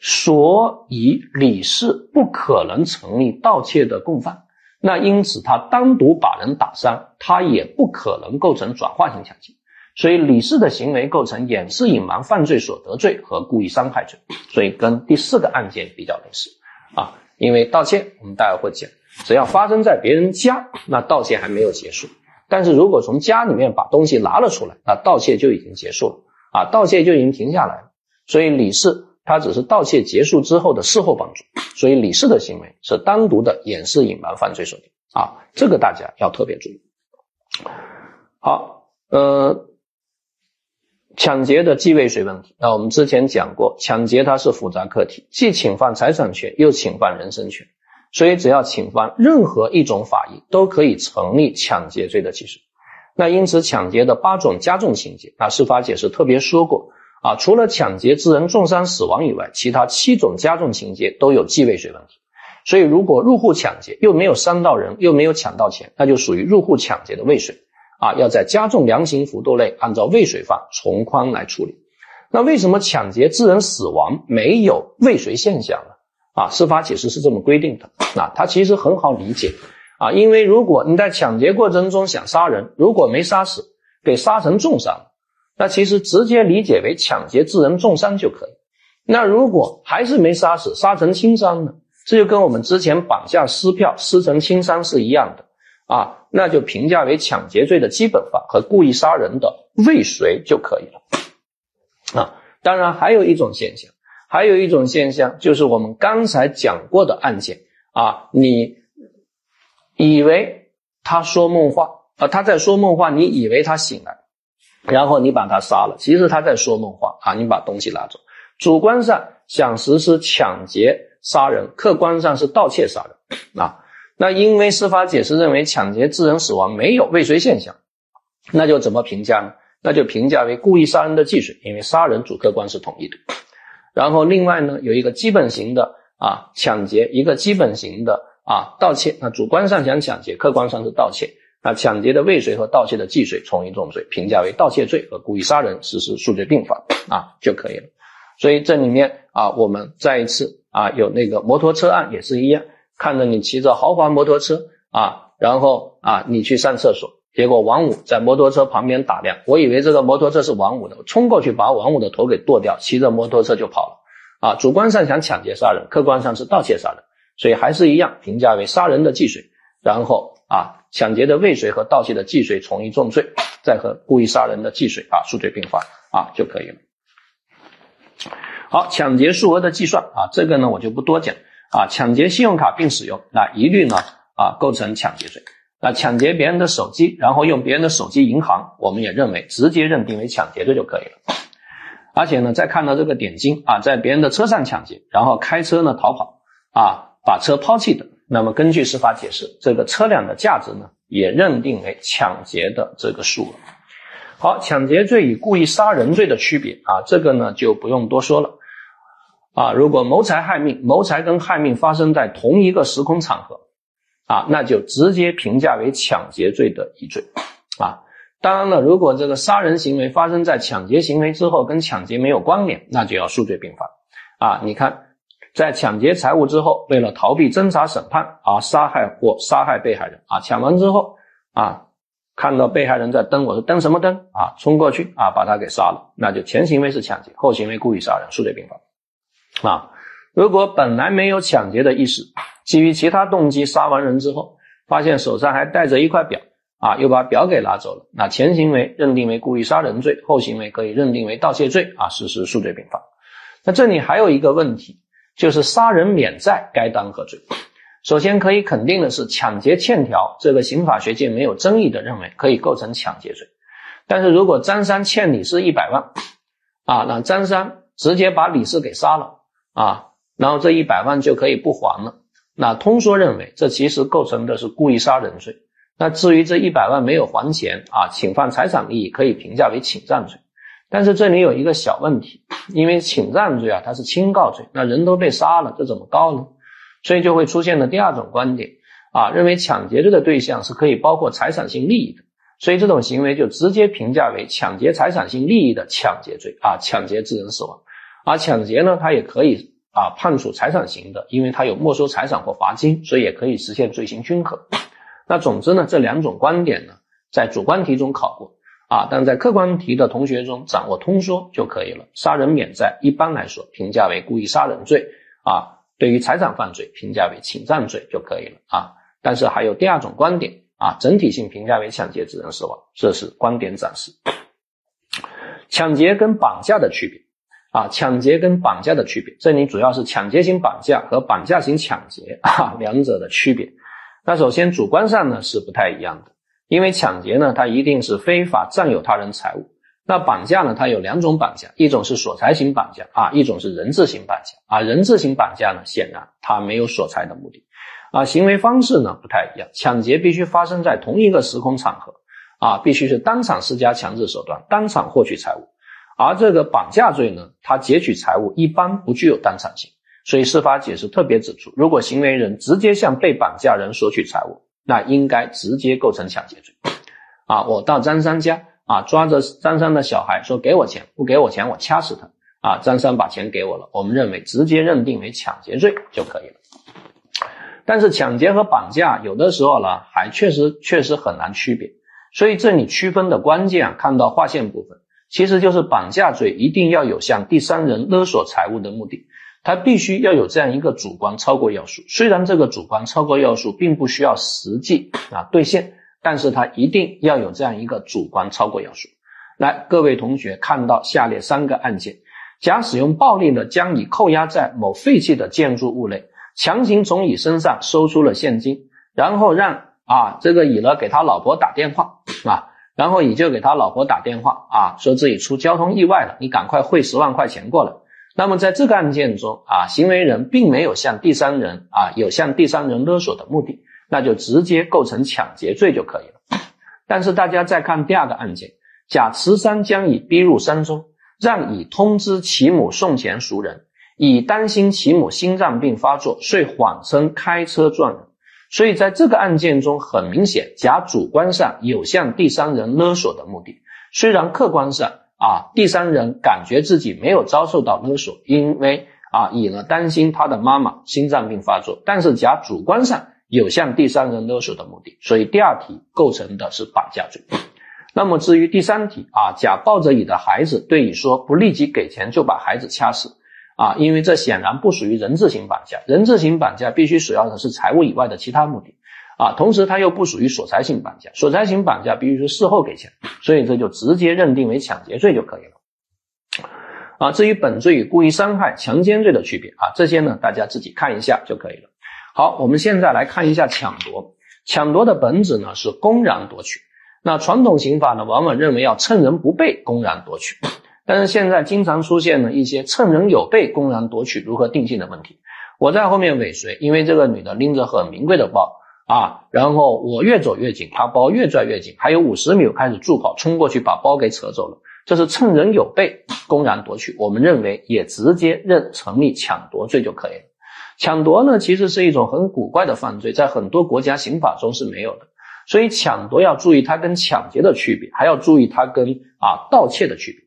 所以李氏不可能成立盗窃的共犯。那因此他单独把人打伤，他也不可能构成转化型抢劫。所以李氏的行为构成掩饰隐瞒犯罪所得罪和故意伤害罪，所以跟第四个案件比较类似啊。因为盗窃，我们待会会讲，只要发生在别人家，那盗窃还没有结束；但是如果从家里面把东西拿了出来，那盗窃就已经结束了啊，盗窃就已经停下来了。所以李氏他只是盗窃结束之后的事后帮助，所以李氏的行为是单独的掩饰隐瞒犯罪所定啊，这个大家要特别注意。好，呃。抢劫的既未遂问题，那我们之前讲过，抢劫它是复杂课题，既侵犯财产权，又侵犯人身权，所以只要侵犯任何一种法益，都可以成立抢劫罪的既遂。那因此，抢劫的八种加重情节，那司法解释特别说过啊，除了抢劫致人重伤死亡以外，其他七种加重情节都有既未遂问题。所以，如果入户抢劫又没有伤到人，又没有抢到钱，那就属于入户抢劫的未遂。啊，要在加重量刑幅度内，按照未遂犯从宽来处理。那为什么抢劫致人死亡没有未遂现象呢？啊，司法解释是这么规定的。啊，它其实很好理解。啊，因为如果你在抢劫过程中想杀人，如果没杀死，给杀成重伤，那其实直接理解为抢劫致人重伤就可以。那如果还是没杀死，杀成轻伤呢？这就跟我们之前绑架撕票撕成轻伤是一样的。啊，那就评价为抢劫罪的基本法和故意杀人的未遂就可以了。啊，当然还有一种现象，还有一种现象就是我们刚才讲过的案件啊，你以为他说梦话啊，他在说梦话，你以为他醒了，然后你把他杀了，其实他在说梦话啊，你把东西拿走，主观上想实施抢劫杀人，客观上是盗窃杀人啊。那因为司法解释认为抢劫致人死亡没有未遂现象，那就怎么评价呢？那就评价为故意杀人的既遂，因为杀人主客观是统一的。然后另外呢，有一个基本型的啊抢劫，一个基本型的啊盗窃。那主观上想抢劫，客观上是盗窃。啊抢劫的未遂和盗窃的既遂从一重罪，评价为盗窃罪和故意杀人实施数罪并罚啊就可以了。所以这里面啊，我们再一次啊有那个摩托车案也是一样。看着你骑着豪华摩托车啊，然后啊，你去上厕所，结果王五在摩托车旁边打量，我以为这个摩托车是王五的，冲过去把王五的头给剁掉，骑着摩托车就跑了。啊，主观上想抢劫杀人，客观上是盗窃杀人，所以还是一样评价为杀人的既遂，然后啊，抢劫的未遂和盗窃的既遂从一重罪，再和故意杀人的既遂啊数罪并罚啊就可以了。好，抢劫数额的计算啊，这个呢我就不多讲。啊，抢劫信用卡并使用，那一律呢啊构成抢劫罪。那抢劫别人的手机，然后用别人的手机银行，我们也认为直接认定为抢劫罪就可以了。而且呢，再看到这个点金啊，在别人的车上抢劫，然后开车呢逃跑啊，把车抛弃的，那么根据司法解释，这个车辆的价值呢也认定为抢劫的这个数额。好，抢劫罪与故意杀人罪的区别啊，这个呢就不用多说了。啊，如果谋财害命，谋财跟害命发生在同一个时空场合，啊，那就直接评价为抢劫罪的一罪。啊，当然了，如果这个杀人行为发生在抢劫行为之后，跟抢劫没有关联，那就要数罪并罚。啊，你看，在抢劫财物之后，为了逃避侦查审判而杀害或杀害被害人，啊，抢完之后，啊，看到被害人在蹬，我说蹬什么蹬？啊，冲过去啊，把他给杀了，那就前行为是抢劫，后行为故意杀人，数罪并罚。啊，如果本来没有抢劫的意识，基于其他动机杀完人之后，发现手上还带着一块表，啊，又把表给拿走了，那前行为认定为故意杀人罪，后行为可以认定为盗窃罪，啊，实施数罪并罚。那这里还有一个问题，就是杀人免债该当何罪？首先可以肯定的是，抢劫欠条，这个刑法学界没有争议的认为可以构成抢劫罪。但是如果张三欠李四一百万，啊，那张三直接把李四给杀了。啊，然后这一百万就可以不还了。那通说认为，这其实构成的是故意杀人罪。那至于这一百万没有还钱啊，侵犯财产利益，可以评价为侵占罪。但是这里有一个小问题，因为侵占罪啊，它是轻告罪，那人都被杀了，这怎么告呢？所以就会出现了第二种观点啊，认为抢劫罪的对象是可以包括财产性利益的，所以这种行为就直接评价为抢劫财产性利益的抢劫罪啊，抢劫致人死亡。而抢劫呢，它也可以啊判处财产刑的，因为它有没收财产或罚金，所以也可以实现罪行均可。那总之呢，这两种观点呢，在主观题中考过。啊，但在客观题的同学中掌握通说就可以了。杀人免债一般来说评价为故意杀人罪啊，对于财产犯罪评价为侵占罪就可以了啊。但是还有第二种观点啊，整体性评价为抢劫致人死亡，这是观点展示。抢劫跟绑架的区别啊，抢劫跟绑架的区别，这里主要是抢劫型绑架和绑架型抢劫啊两者的区别。那首先主观上呢是不太一样的。因为抢劫呢，它一定是非法占有他人财物；那绑架呢，它有两种绑架，一种是索财型绑架啊，一种是人质型绑架啊。人质型绑架呢，显然它没有索财的目的啊，行为方式呢不太一样。抢劫必须发生在同一个时空场合啊，必须是当场施加强制手段，当场获取财物；而这个绑架罪呢，它劫取财物一般不具有当场性，所以司法解释特别指出，如果行为人直接向被绑架人索取财物。那应该直接构成抢劫罪，啊，我到张三家啊，抓着张三的小孩说给我钱，不给我钱我掐死他，啊，张三把钱给我了，我们认为直接认定为抢劫罪就可以了。但是抢劫和绑架有的时候呢，还确实确实很难区别，所以这里区分的关键啊，看到划线部分，其实就是绑架罪一定要有向第三人勒索财物的目的。它必须要有这样一个主观超过要素，虽然这个主观超过要素并不需要实际啊兑现，但是它一定要有这样一个主观超过要素。来，各位同学看到下列三个案件：甲使用暴力的将乙扣押在某废弃的建筑物内，强行从乙身上收出了现金，然后让啊这个乙呢给他老婆打电话啊，然后乙就给他老婆打电话啊，说自己出交通意外了，你赶快汇十万块钱过来。那么在这个案件中啊，行为人并没有向第三人啊有向第三人勒索的目的，那就直接构成抢劫罪就可以了。但是大家再看第二个案件，甲持山将乙逼入山中，让乙通知其母送钱赎人，乙担心其母心脏病发作，遂谎称开车撞人。所以在这个案件中，很明显，甲主观上有向第三人勒索的目的，虽然客观上。啊，第三人感觉自己没有遭受到勒索，因为啊，乙呢担心他的妈妈心脏病发作，但是甲主观上有向第三人勒索的目的，所以第二题构成的是绑架罪。那么至于第三题啊，甲抱着乙的孩子对乙说不立即给钱就把孩子掐死啊，因为这显然不属于人质型绑架，人质型绑架必须首要的是财物以外的其他目的。啊，同时它又不属于索财型绑架，索财型绑架必须是事后给钱，所以这就直接认定为抢劫罪就可以了。啊，至于本罪与故意伤害、强奸罪的区别啊，这些呢大家自己看一下就可以了。好，我们现在来看一下抢夺。抢夺的本质呢是公然夺取，那传统刑法呢往往认为要趁人不备公然夺取，但是现在经常出现了一些趁人有备公然夺取如何定性的问题。我在后面尾随，因为这个女的拎着很名贵的包。啊，然后我越走越紧，他包越拽越紧，还有五十米开始助跑，冲过去把包给扯走了，这是趁人有备公然夺取，我们认为也直接认成立抢夺罪就可以了。抢夺呢，其实是一种很古怪的犯罪，在很多国家刑法中是没有的，所以抢夺要注意它跟抢劫的区别，还要注意它跟啊盗窃的区别。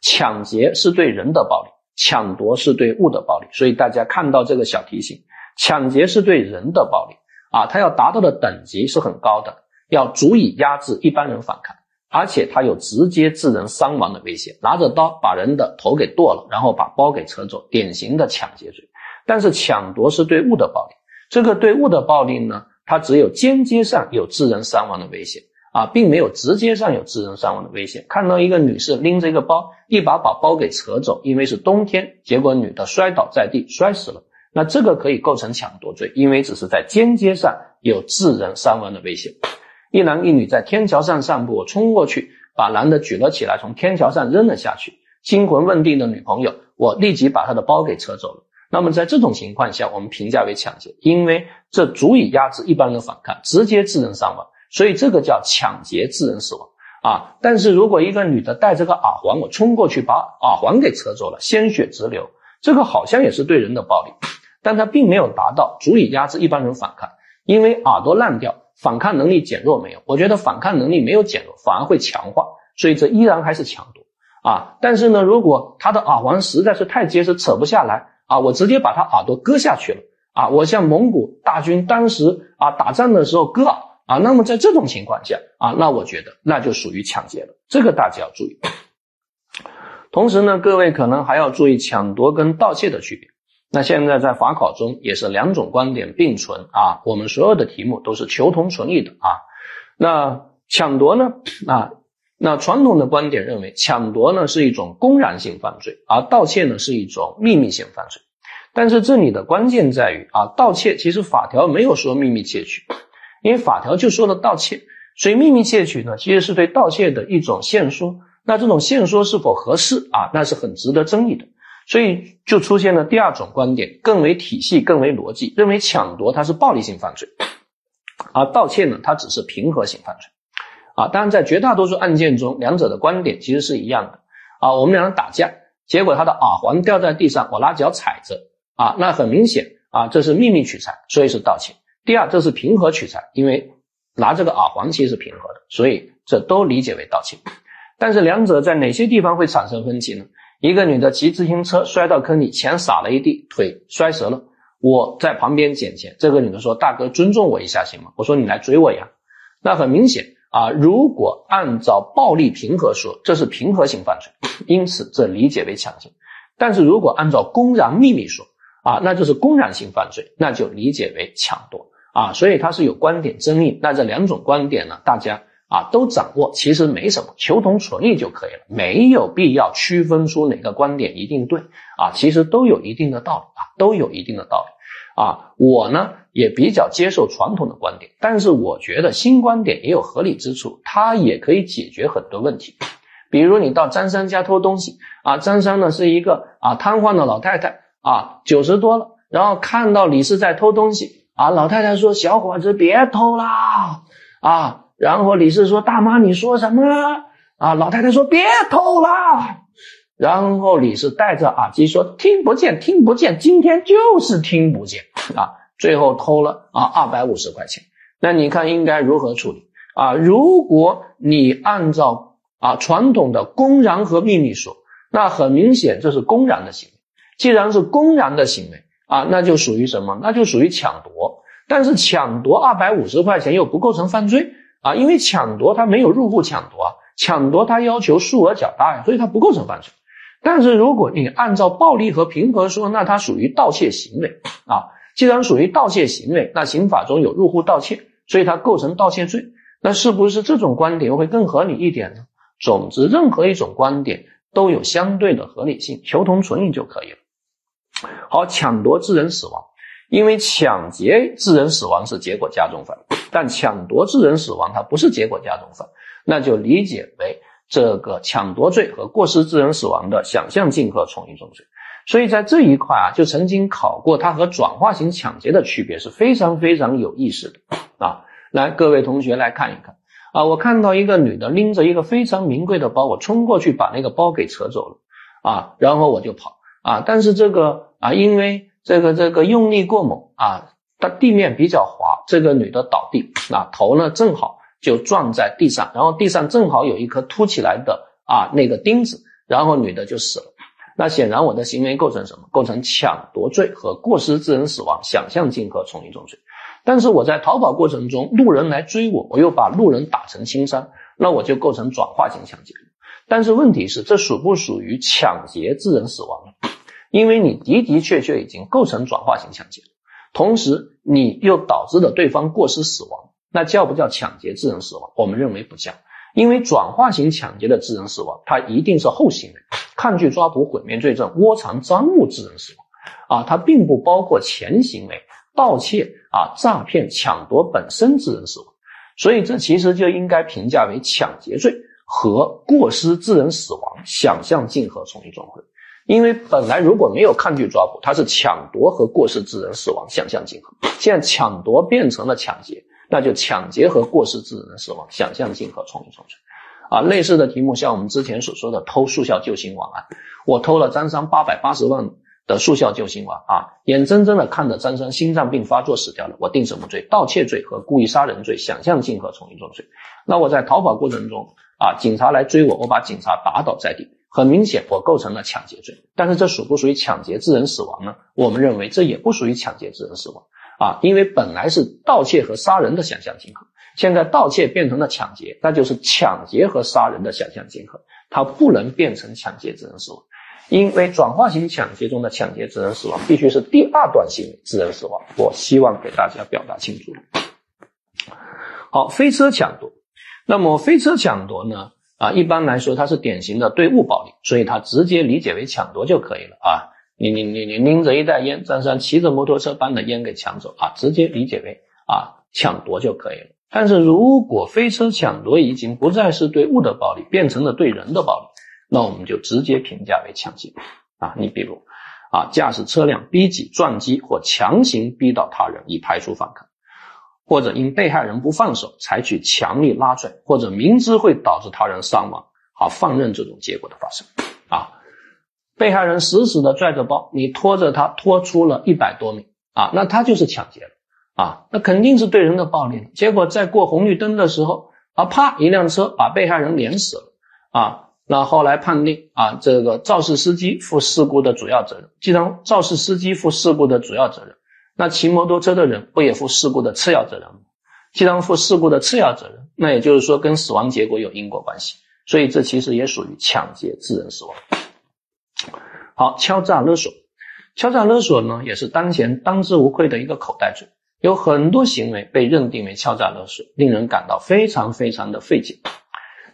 抢劫是对人的暴力，抢夺是对物的暴力，所以大家看到这个小提醒，抢劫是对人的暴力。啊，他要达到的等级是很高的，要足以压制一般人反抗，而且他有直接致人伤亡的危险，拿着刀把人的头给剁了，然后把包给扯走，典型的抢劫罪。但是抢夺是对物的暴力，这个对物的暴力呢，它只有间接上有致人伤亡的危险啊，并没有直接上有致人伤亡的危险。看到一个女士拎着一个包，一把把包给扯走，因为是冬天，结果女的摔倒在地，摔死了。那这个可以构成抢夺罪，因为只是在间接上有致人伤亡的危险。一男一女在天桥上散步，我冲过去把男的举了起来，从天桥上扔了下去。惊魂问定的女朋友，我立即把他的包给扯走了。那么在这种情况下，我们评价为抢劫，因为这足以压制一般人的反抗，直接致人伤亡，所以这个叫抢劫致人死亡。啊。但是如果一个女的戴着个耳环，我冲过去把耳环给扯走了，鲜血直流，这个好像也是对人的暴力，但它并没有达到足以压制一般人反抗，因为耳朵烂掉，反抗能力减弱没有？我觉得反抗能力没有减弱，反而会强化，所以这依然还是抢夺啊。但是呢，如果他的耳环实在是太结实，扯不下来啊，我直接把他耳朵割下去了。啊，我像蒙古大军当时啊打仗的时候割耳啊，那么在这种情况下啊，那我觉得那就属于抢劫了，这个大家要注意。同时呢，各位可能还要注意抢夺跟盗窃的区别。那现在在法考中也是两种观点并存啊，我们所有的题目都是求同存异的啊。那抢夺呢啊，那传统的观点认为抢夺呢是一种公然性犯罪，而盗窃呢是一种秘密性犯罪。但是这里的关键在于啊，盗窃其实法条没有说秘密窃取，因为法条就说了盗窃，所以秘密窃取呢其实是对盗窃的一种限缩。那这种限缩是否合适啊？那是很值得争议的。所以就出现了第二种观点，更为体系、更为逻辑，认为抢夺它是暴力性犯罪，而盗窃呢它只是平和性犯罪。啊，当然在绝大多数案件中，两者的观点其实是一样的。啊，我们两人打架，结果他的耳环掉在地上，我拿脚踩着。啊，那很明显啊，这是秘密取财，所以是盗窃。第二，这是平和取财，因为拿这个耳环其实是平和的，所以这都理解为盗窃。但是两者在哪些地方会产生分歧呢？一个女的骑自行车摔到坑里，钱洒了一地，腿摔折了，我在旁边捡钱。这个女的说：“大哥，尊重我一下行吗？”我说：“你来追我呀。”那很明显啊，如果按照暴力平和说，这是平和性犯罪，因此这理解为抢劫。但是如果按照公然秘密说，啊，那就是公然性犯罪，那就理解为抢夺啊，所以它是有观点争议。那这两种观点呢，大家啊都掌握，其实没什么，求同存异就可以了，没有必要区分出哪个观点一定对啊，其实都有一定的道理啊，都有一定的道理啊。我呢也比较接受传统的观点，但是我觉得新观点也有合理之处，它也可以解决很多问题。比如你到张三家偷东西啊，张三呢是一个啊瘫痪的老太太。啊，九十多了，然后看到李四在偷东西啊，老太太说：“小伙子别偷啦！”啊，然后李四说：“大妈你说什么？”啊，老太太说：“别偷了！”然后李四戴着耳机说：“听不见，听不见，今天就是听不见。”啊，最后偷了啊二百五十块钱。那你看应该如何处理啊？如果你按照啊传统的公然和秘密说，那很明显这是公然的行为。既然是公然的行为啊，那就属于什么？那就属于抢夺。但是抢夺二百五十块钱又不构成犯罪啊，因为抢夺它没有入户抢夺啊，抢夺它要求数额较大呀，所以它不构成犯罪。但是如果你按照暴力和平和说，那它属于盗窃行为啊。既然属于盗窃行为，那刑法中有入户盗窃，所以它构成盗窃罪。那是不是这种观点会更合理一点呢？总之，任何一种观点都有相对的合理性，求同存异就可以了。好，抢夺致人死亡，因为抢劫致人死亡是结果加重犯，但抢夺致人死亡它不是结果加重犯，那就理解为这个抢夺罪和过失致人死亡的想象竞合从一重罪。所以在这一块啊，就曾经考过它和转化型抢劫的区别是非常非常有意思的啊。来，各位同学来看一看啊，我看到一个女的拎着一个非常名贵的包，我冲过去把那个包给扯走了啊，然后我就跑。啊，但是这个啊，因为这个这个用力过猛啊，它地面比较滑，这个女的倒地啊，头呢正好就撞在地上，然后地上正好有一颗凸起来的啊那个钉子，然后女的就死了。那显然我的行为构成什么？构成抢夺罪和过失致人死亡想象竞合从一重罪。但是我在逃跑过程中，路人来追我，我又把路人打成轻伤，那我就构成转化型抢劫。但是问题是，这属不属于抢劫致人死亡呢？因为你的的确确已经构成转化型抢劫，同时你又导致了对方过失死亡，那叫不叫抢劫致人死亡？我们认为不叫，因为转化型抢劫的致人死亡，它一定是后行为，抗拒抓捕、毁灭罪证、窝藏赃物致人死亡，啊，它并不包括前行为盗窃啊、诈骗、抢夺本身致人死亡，所以这其实就应该评价为抢劫罪和过失致人死亡想象竞合从一重罪。因为本来如果没有抗拒抓捕，它是抢夺和过失致人死亡想象竞合。现在抢夺变成了抢劫，那就抢劫和过失致人死亡想象竞合从一重罪。啊，类似的题目像我们之前所说的偷速效救心丸案，我偷了张三八百八十万的速效救心丸啊，眼睁睁的看着张三心脏病发作死掉了，我定什么罪？盗窃罪和故意杀人罪想象竞合从一重罪。那我在逃跑过程中啊，警察来追我，我把警察打倒在地，很明显我构成了抢劫罪。但是这属不属于抢劫致人死亡呢？我们认为这也不属于抢劫致人死亡啊，因为本来是盗窃和杀人的想象竞合。现在盗窃变成了抢劫，那就是抢劫和杀人的想象竞合，它不能变成抢劫致人死亡，因为转化型抢劫中的抢劫致人死亡必须是第二段行为致人死亡。我希望给大家表达清楚。好，飞车抢夺，那么飞车抢夺呢？啊，一般来说它是典型的对物暴力，所以它直接理解为抢夺就可以了啊。你你你你拎着一袋烟，张三骑着摩托车把你的烟给抢走啊，直接理解为啊抢夺就可以了。但是如果飞车抢夺已经不再是对物的暴力，变成了对人的暴力，那我们就直接评价为抢劫啊。你比如啊，驾驶车辆逼挤、撞击或强行逼倒他人以排除反抗，或者因被害人不放手，采取强力拉拽，或者明知会导致他人伤亡而放任这种结果的发生啊。被害人死死的拽着包，你拖着他拖出了一百多米啊，那他就是抢劫了。啊，那肯定是对人的暴力。结果在过红绿灯的时候，啊，啪，一辆车把被害人碾死了。啊，那后来判定啊，这个肇事司机负事故的主要责任。既然肇事司机负事故的主要责任，那骑摩托车的人不也负事故的次要责任吗？既然负事故的次要责任，那也就是说跟死亡结果有因果关系。所以这其实也属于抢劫致人死亡。好，敲诈勒索，敲诈勒索呢，也是当前当之无愧的一个口袋罪。有很多行为被认定为敲诈勒索，令人感到非常非常的费解。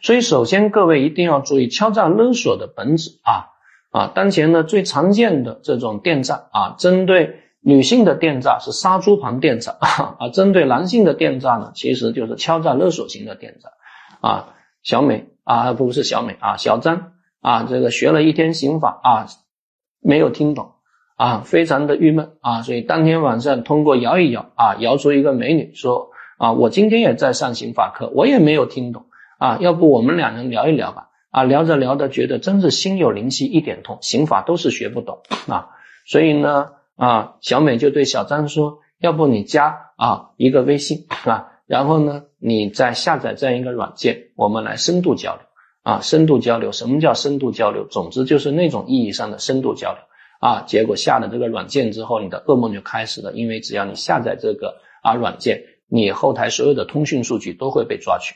所以，首先各位一定要注意敲诈勒索的本质啊啊！当前呢最常见的这种电诈啊，针对女性的电诈是杀猪盘电诈 啊，针对男性的电诈呢，其实就是敲诈勒索型的电诈啊。小美啊，不是小美啊，小张啊，这个学了一天刑法啊，没有听懂。啊，非常的郁闷啊，所以当天晚上通过摇一摇啊，摇出一个美女说啊，我今天也在上刑法课，我也没有听懂啊，要不我们两人聊一聊吧？啊，聊着聊着觉得真是心有灵犀一点通，刑法都是学不懂啊，所以呢啊，小美就对小张说，要不你加啊一个微信啊，然后呢你再下载这样一个软件，我们来深度交流啊，深度交流，什么叫深度交流？总之就是那种意义上的深度交流。啊，结果下了这个软件之后，你的噩梦就开始了。因为只要你下载这个啊软件，你后台所有的通讯数据都会被抓取，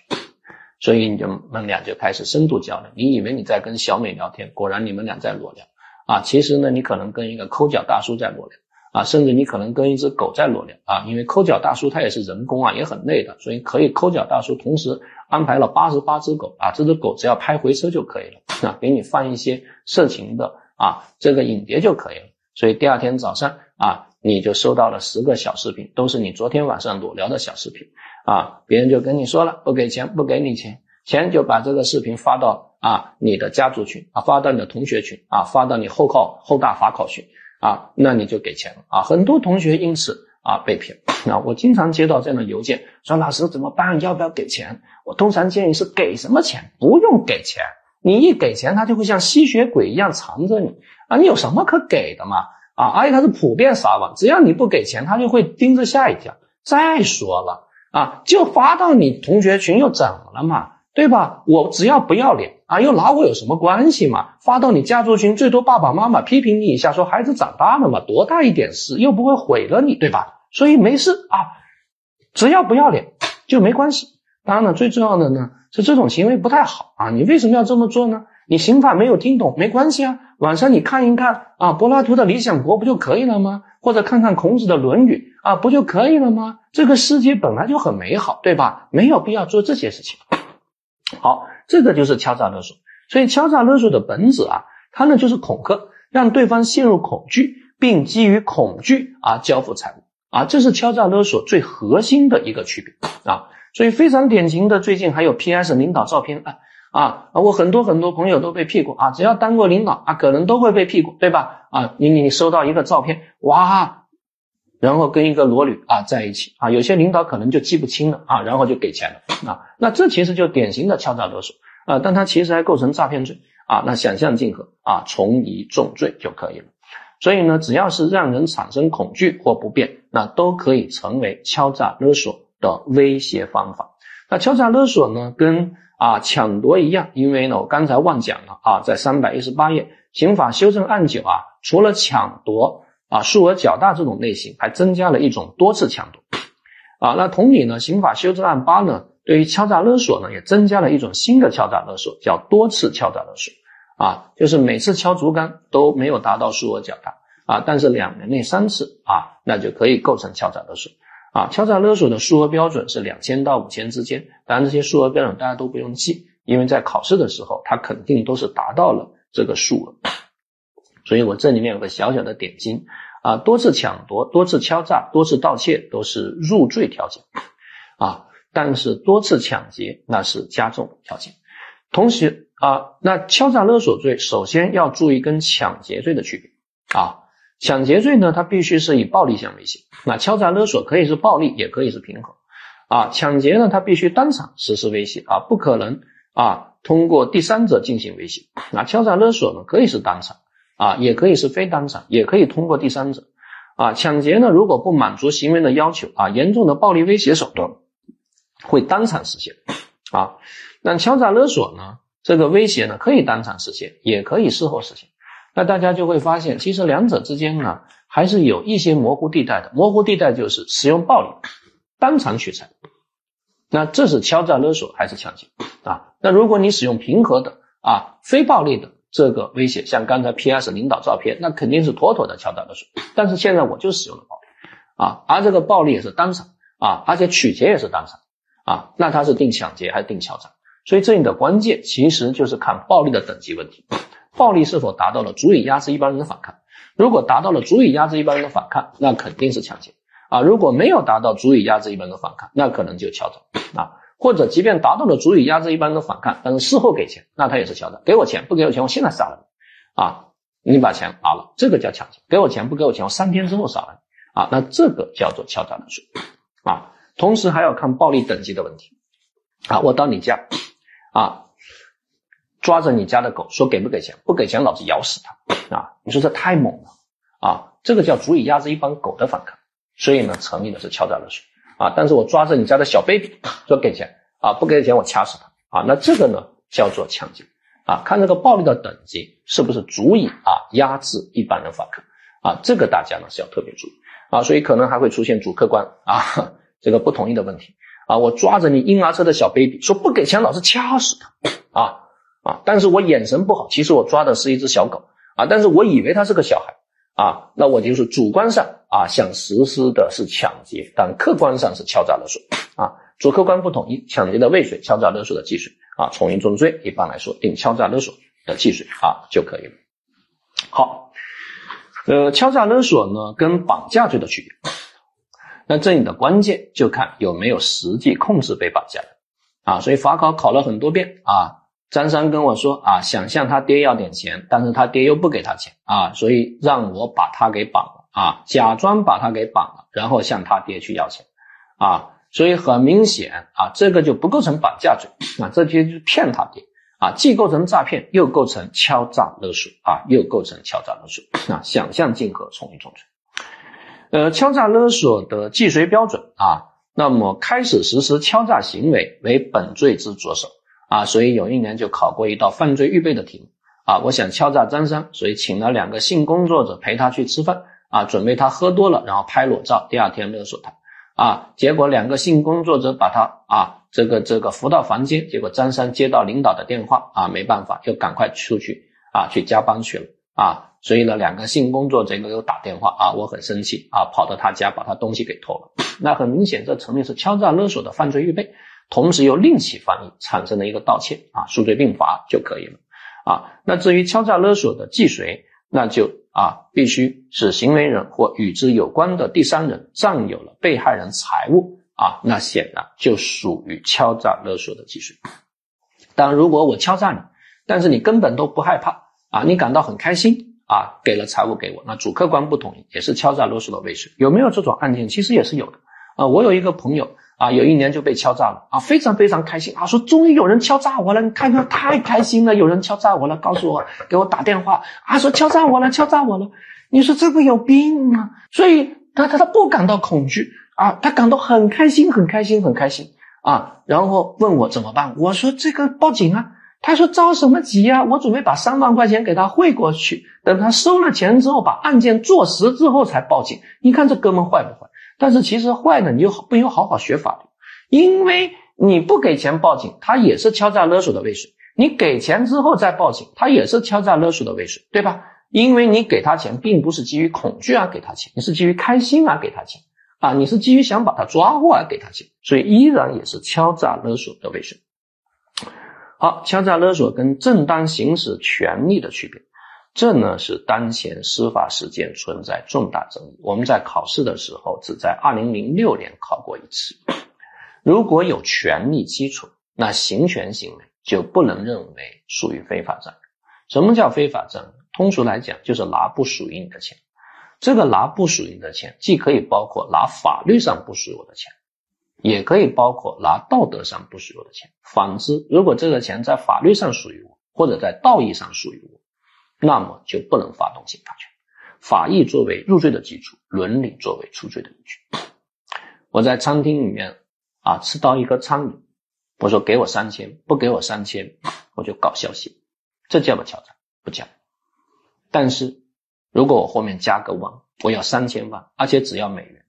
所以你就们俩就开始深度交流。你以为你在跟小美聊天，果然你们俩在裸聊啊。其实呢，你可能跟一个抠脚大叔在裸聊啊，甚至你可能跟一只狗在裸聊啊。因为抠脚大叔他也是人工啊，也很累的，所以可以抠脚大叔同时安排了八十八只狗啊，这只狗只要拍回车就可以了 啊，给你放一些色情的。啊，这个影碟就可以了。所以第二天早上啊，你就收到了十个小视频，都是你昨天晚上裸聊的小视频。啊，别人就跟你说了，不给钱，不给你钱，钱就把这个视频发到啊你的家族群啊，发到你的同学群啊，发到你后考后大法考群啊，那你就给钱了啊。很多同学因此啊被骗。那我经常接到这样的邮件，说老师怎么办？要不要给钱？我通常建议是给什么钱？不用给钱。你一给钱，他就会像吸血鬼一样缠着你啊！你有什么可给的嘛？啊！而且他是普遍撒网，只要你不给钱，他就会盯着下一条。再说了啊，就发到你同学群又怎么了嘛？对吧？我只要不要脸啊，又拿我有什么关系嘛？发到你家族群，最多爸爸妈妈批评你一下，说孩子长大了嘛，多大一点事，又不会毁了你，对吧？所以没事啊，只要不要脸就没关系。当然了，最重要的呢。是这种行为不太好啊！你为什么要这么做呢？你刑法没有听懂没关系啊，晚上你看一看啊，柏拉图的《理想国》不就可以了吗？或者看看孔子的《论语》啊，不就可以了吗？这个世界本来就很美好，对吧？没有必要做这些事情。好，这个就是敲诈勒索。所以敲诈勒索的本质啊，它呢就是恐吓，让对方陷入恐惧，并基于恐惧啊交付财物啊，这是敲诈勒索最核心的一个区别啊。所以非常典型的，最近还有 PS 领导照片案啊啊！我很多很多朋友都被骗过啊，只要当过领导啊，可能都会被骗过，对吧？啊，你你收到一个照片，哇，然后跟一个裸女啊在一起啊，有些领导可能就记不清了啊，然后就给钱了啊，那这其实就典型的敲诈勒索啊，但它其实还构成诈骗罪啊，那想象竞合啊，从一重罪就可以了。所以呢，只要是让人产生恐惧或不便，那都可以成为敲诈勒索的威胁方法。那敲诈勒索呢，跟啊抢夺一样，因为呢，我刚才忘讲了啊，在三百一十八页刑法修正案九啊，除了抢夺啊数额较大这种类型，还增加了一种多次抢夺。啊，那同理呢，刑法修正案八呢，对于敲诈勒索呢，也增加了一种新的敲诈勒索，叫多次敲诈勒索。啊，就是每次敲竹竿都没有达到数额较大啊，但是两年内三次啊，那就可以构成敲诈勒索。啊，敲诈勒索的数额标准是两千到五千之间，当然这些数额标准大家都不用记，因为在考试的时候它肯定都是达到了这个数额。所以我这里面有个小小的点睛。啊，多次抢夺、多次敲诈、多次盗窃都是入罪条件，啊，但是多次抢劫那是加重条件。同时啊，那敲诈勒索罪首先要注意跟抢劫罪的区别啊，抢劫罪呢，它必须是以暴力相威胁，那敲诈勒索可以是暴力，也可以是平衡，啊，抢劫呢，它必须当场实施威胁啊，不可能啊通过第三者进行威胁，那敲诈勒索呢，可以是当场。啊，也可以是非当场，也可以通过第三者。啊，抢劫呢，如果不满足行为的要求，啊，严重的暴力威胁手段会当场实现。啊，那敲诈勒索呢，这个威胁呢，可以当场实现，也可以事后实现。那大家就会发现，其实两者之间呢，还是有一些模糊地带的。模糊地带就是使用暴力，当场取财。那这是敲诈勒索还是抢劫？啊，那如果你使用平和的，啊，非暴力的。这个威胁像刚才 P.S. 领导照片，那肯定是妥妥的敲诈勒索。但是现在我就使用了暴力啊，而这个暴力也是当场啊，而且取劫也是当场啊，那他是定抢劫还是定敲诈？所以这里的关键其实就是看暴力的等级问题，暴力是否达到了足以压制一般人的反抗？如果达到了足以压制一般人的反抗，那肯定是抢劫啊；如果没有达到足以压制一般人的反抗，那可能就敲诈 啊。或者即便达到了足以压制一般人的反抗，但是事后给钱，那他也是敲诈。给我钱不给我钱，我现在杀了你啊！你把钱拿了，这个叫抢劫。给我钱不给我钱，我三天之后杀了你啊！那这个叫做敲诈勒索啊。同时还要看暴力等级的问题啊。我到你家啊，抓着你家的狗说给不给钱？不给钱，老子咬死他啊！你说这太猛了啊！这个叫足以压制一帮狗的反抗，所以呢，成立的是敲诈勒索。啊！但是我抓着你家的小 baby 说给钱啊，不给钱我掐死他啊！那这个呢叫做抢劫啊！看这个暴力的等级是不是足以啊压制一般人反抗啊？这个大家呢是要特别注意啊！所以可能还会出现主客观啊这个不同意的问题啊！我抓着你婴儿车的小 baby 说不给钱，老子掐死他啊啊！但是我眼神不好，其实我抓的是一只小狗啊，但是我以为他是个小孩。啊，那我就是主观上啊想实施的是抢劫，但客观上是敲诈勒索啊，主客观不统一，抢劫的未遂，敲诈勒索的既遂啊，从一重罪，一般来说定敲诈勒索的既遂啊就可以了。好，呃，敲诈勒索呢跟绑架罪的区别，那这里的关键就看有没有实际控制被绑架的啊，所以法考考了很多遍啊。张三跟我说啊，想向他爹要点钱，但是他爹又不给他钱啊，所以让我把他给绑了啊，假装把他给绑了，然后向他爹去要钱啊，所以很明显啊，这个就不构成绑架罪 啊，这就是骗他爹啊，既构成诈骗，又构成敲诈勒索啊，又构成敲诈勒索 啊，想象竞合，从一重罪。呃，敲诈勒索的既遂标准啊，那么开始实施敲诈行为为本罪之着手。啊，所以有一年就考过一道犯罪预备的题目啊，我想敲诈张三，所以请了两个性工作者陪他去吃饭啊，准备他喝多了，然后拍裸照，第二天勒索他啊，结果两个性工作者把他啊这个这个扶到房间，结果张三接到领导的电话啊，没办法，就赶快出去啊去加班去了啊，所以呢两个性工作者又打电话啊，我很生气啊，跑到他家把他东西给偷了，那很明显这成立是敲诈勒索的犯罪预备。同时又另起翻译，产生了一个盗窃啊，数罪并罚就可以了啊。那至于敲诈勒索的既遂，那就啊必须是行为人或与之有关的第三人占有了被害人财物啊，那显然就属于敲诈勒索的既遂。当然，如果我敲诈你，但是你根本都不害怕啊，你感到很开心啊，给了财物给我，那主客观不同意，也是敲诈勒索的未遂。有没有这种案件？其实也是有的啊。我有一个朋友。啊，有一年就被敲诈了啊，非常非常开心啊，说终于有人敲诈我了，你看看太开心了，有人敲诈我了，告诉我给我打电话啊，说敲诈我了，敲诈我了，你说这不有病吗？所以他他他不感到恐惧啊，他感到很开心，很开心，很开心啊，然后问我怎么办，我说这个报警啊，他说着什么急呀，我准备把三万块钱给他汇过去，等他收了钱之后，把案件做实之后才报警，你看这哥们坏不坏？但是其实坏的，你又不用好好学法律，因为你不给钱报警，他也是敲诈勒索的未遂；你给钱之后再报警，他也是敲诈勒索的未遂，对吧？因为你给他钱，并不是基于恐惧而给他钱，你是基于开心而给他钱啊，你是基于想把他抓获而给他钱，所以依然也是敲诈勒索的未遂。好，敲诈勒索跟正当行使权利的区别。这呢是当前司法实践存在重大争议。我们在考试的时候只在二零零六年考过一次。如果有权利基础，那行权行为就不能认为属于非法占有。什么叫非法占有？通俗来讲，就是拿不属于你的钱。这个拿不属于你的钱，既可以包括拿法律上不属于我的钱，也可以包括拿道德上不属于我的钱。反之，如果这个钱在法律上属于我，或者在道义上属于我，那么就不能发动刑法权，法益作为入罪的基础，伦理作为出罪的依据。我在餐厅里面啊吃到一个苍蝇，我说给我三千，不给我三千我就搞消息，这叫不敲诈？不叫。但是如果我后面加个万，我要三千万，而且只要美元，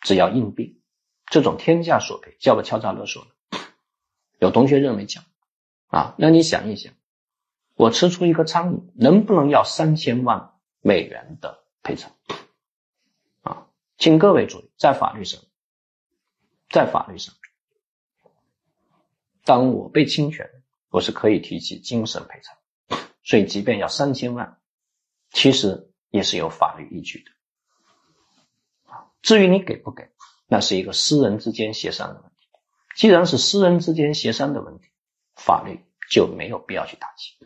只要硬币，这种天价索赔叫不敲诈勒索呢？有同学认为叫啊，那你想一想。我吃出一个苍蝇，能不能要三千万美元的赔偿？啊，请各位注意，在法律上，在法律上，当我被侵权，我是可以提起精神赔偿。所以，即便要三千万，其实也是有法律依据的。啊，至于你给不给，那是一个私人之间协商的问题。既然是私人之间协商的问题，法律就没有必要去打击。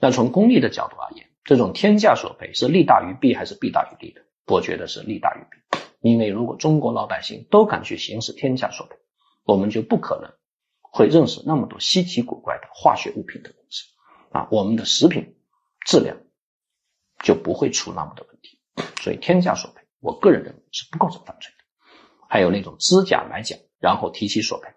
那从公利的角度而言，这种天价索赔是利大于弊还是弊大于利的？我觉得是利大于弊。因为如果中国老百姓都敢去行使天价索赔，我们就不可能会认识那么多稀奇古怪的化学物品的公司啊，我们的食品质量就不会出那么多问题。所以天价索赔，我个人认为是不构成犯罪的。还有那种知假买假，然后提起索赔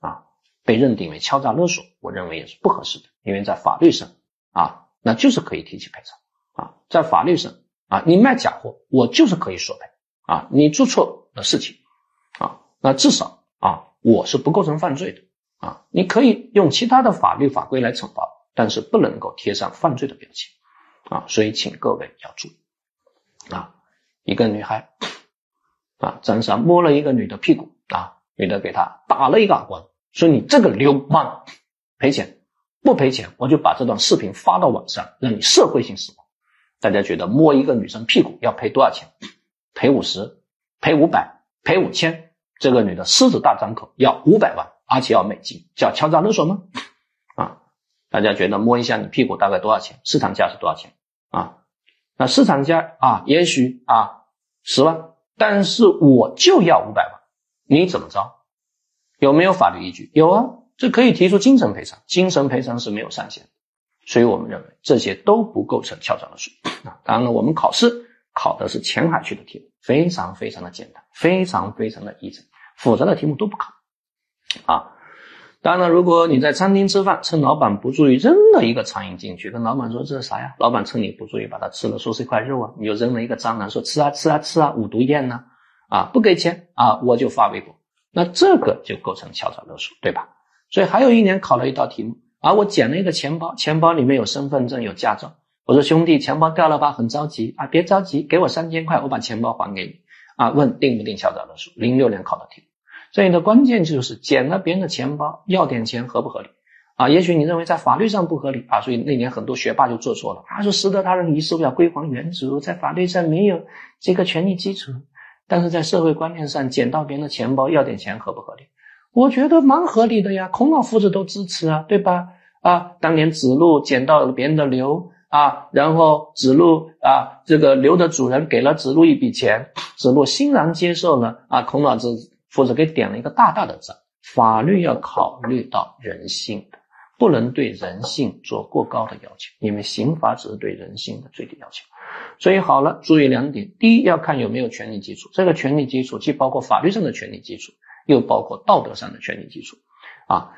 啊，被认定为敲诈勒索，我认为也是不合适的，因为在法律上。啊，那就是可以提起赔偿啊，在法律上啊，你卖假货，我就是可以索赔啊，你做错了事情啊，那至少啊，我是不构成犯罪的啊，你可以用其他的法律法规来惩罚，但是不能够贴上犯罪的标签啊，所以请各位要注意啊，一个女孩啊，张三摸了一个女的屁股啊，女的给他打了一个耳光，说你这个流氓，赔钱。不赔钱，我就把这段视频发到网上，让你社会性死亡。大家觉得摸一个女生屁股要赔多少钱？赔五十，赔五百，赔五千？这个女的狮子大张口要五百万，而且要美金，叫敲诈勒索吗？啊，大家觉得摸一下你屁股大概多少钱？市场价是多少钱？啊，那市场价啊，也许啊十万，但是我就要五百万，你怎么着？有没有法律依据？有啊。这可以提出精神赔偿，精神赔偿是没有上限的，所以我们认为这些都不构成敲诈勒索啊。当然了，我们考试考的是前海区的题目，非常非常的简单，非常非常的易整，复杂的题目都不考啊。当然了，如果你在餐厅吃饭，趁老板不注意扔了一个苍蝇进去，跟老板说这是啥呀？老板趁你不注意把它吃了，说是一块肉啊，你就扔了一个蟑螂，说吃啊吃啊吃啊，五毒液呢？啊，不给钱啊，我就发微博，那这个就构成敲诈勒索，对吧？所以还有一年考了一道题目啊，我捡了一个钱包，钱包里面有身份证、有驾照。我说兄弟，钱包掉了吧？很着急啊，别着急，给我三千块，我把钱包还给你啊。问定不定敲诈勒索？零六年考的题，目，所以的关键就是捡了别人的钱包要点钱合不合理啊？也许你认为在法律上不合理啊，所以那年很多学霸就做错了啊，说拾得他人遗失要归还原主，在法律上没有这个权利基础，但是在社会观念上捡到别人的钱包要点钱合不合理？我觉得蛮合理的呀，孔老夫子都支持啊，对吧？啊，当年子路捡到了别人的牛啊，然后子路啊，这个牛的主人给了子路一笔钱，子路欣然接受了啊，孔老子夫子给点了一个大大的赞。法律要考虑到人性的，不能对人性做过高的要求，因为刑法只是对人性的最低要求。所以好了，注意两点：第一，要看有没有权利基础，这个权利基础既包括法律上的权利基础，又包括道德上的权利基础啊。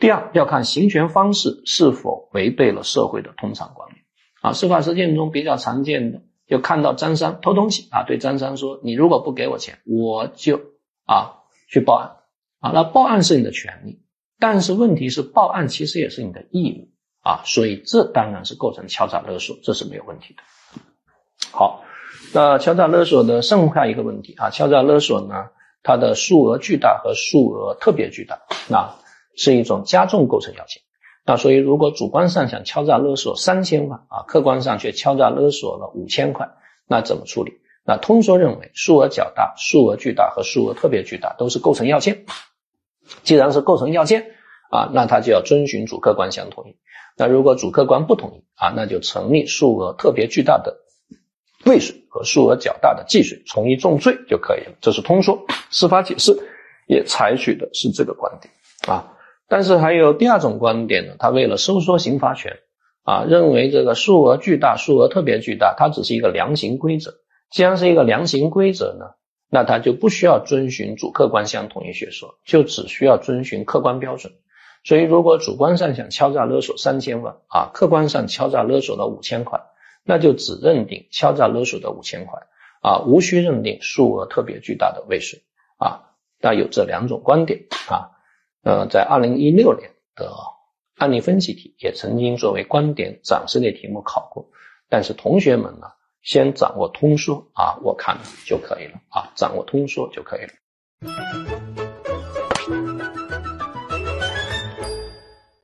第二，要看行权方式是否违背了社会的通常观念啊。司法实践中比较常见的，就看到张三偷东西啊，对张三说：“你如果不给我钱，我就啊去报案啊。”那报案是你的权利，但是问题是报案其实也是你的义务啊，所以这当然是构成敲诈勒索，这是没有问题的。好，那敲诈勒索的剩下一个问题啊，敲诈勒索呢，它的数额巨大和数额特别巨大，那。是一种加重构成要件，那所以如果主观上想敲诈勒索三千万啊，客观上却敲诈勒索了五千块，那怎么处理？那通说认为，数额较大、数额巨大和数额特别巨大都是构成要件。既然是构成要件啊，那他就要遵循主客观相同意。那如果主客观不同意啊，那就成立数额特别巨大的未遂和数额较大的既遂，从一重罪就可以了。这是通说，司法解释也采取的是这个观点啊。但是还有第二种观点呢，他为了收缩刑罚权啊，认为这个数额巨大、数额特别巨大，它只是一个量刑规则。既然是一个量刑规则呢，那他就不需要遵循主客观相统一学说，就只需要遵循客观标准。所以，如果主观上想敲诈勒索三千万啊，客观上敲诈勒索了五千块，那就只认定敲诈勒索的五千块啊，无需认定数额特别巨大的未遂啊。那有这两种观点啊。呃，在二零一六年的案例分析题也曾经作为观点展示类题目考过，但是同学们呢，先掌握通说啊，我看就可以了啊，掌握通说就可以了。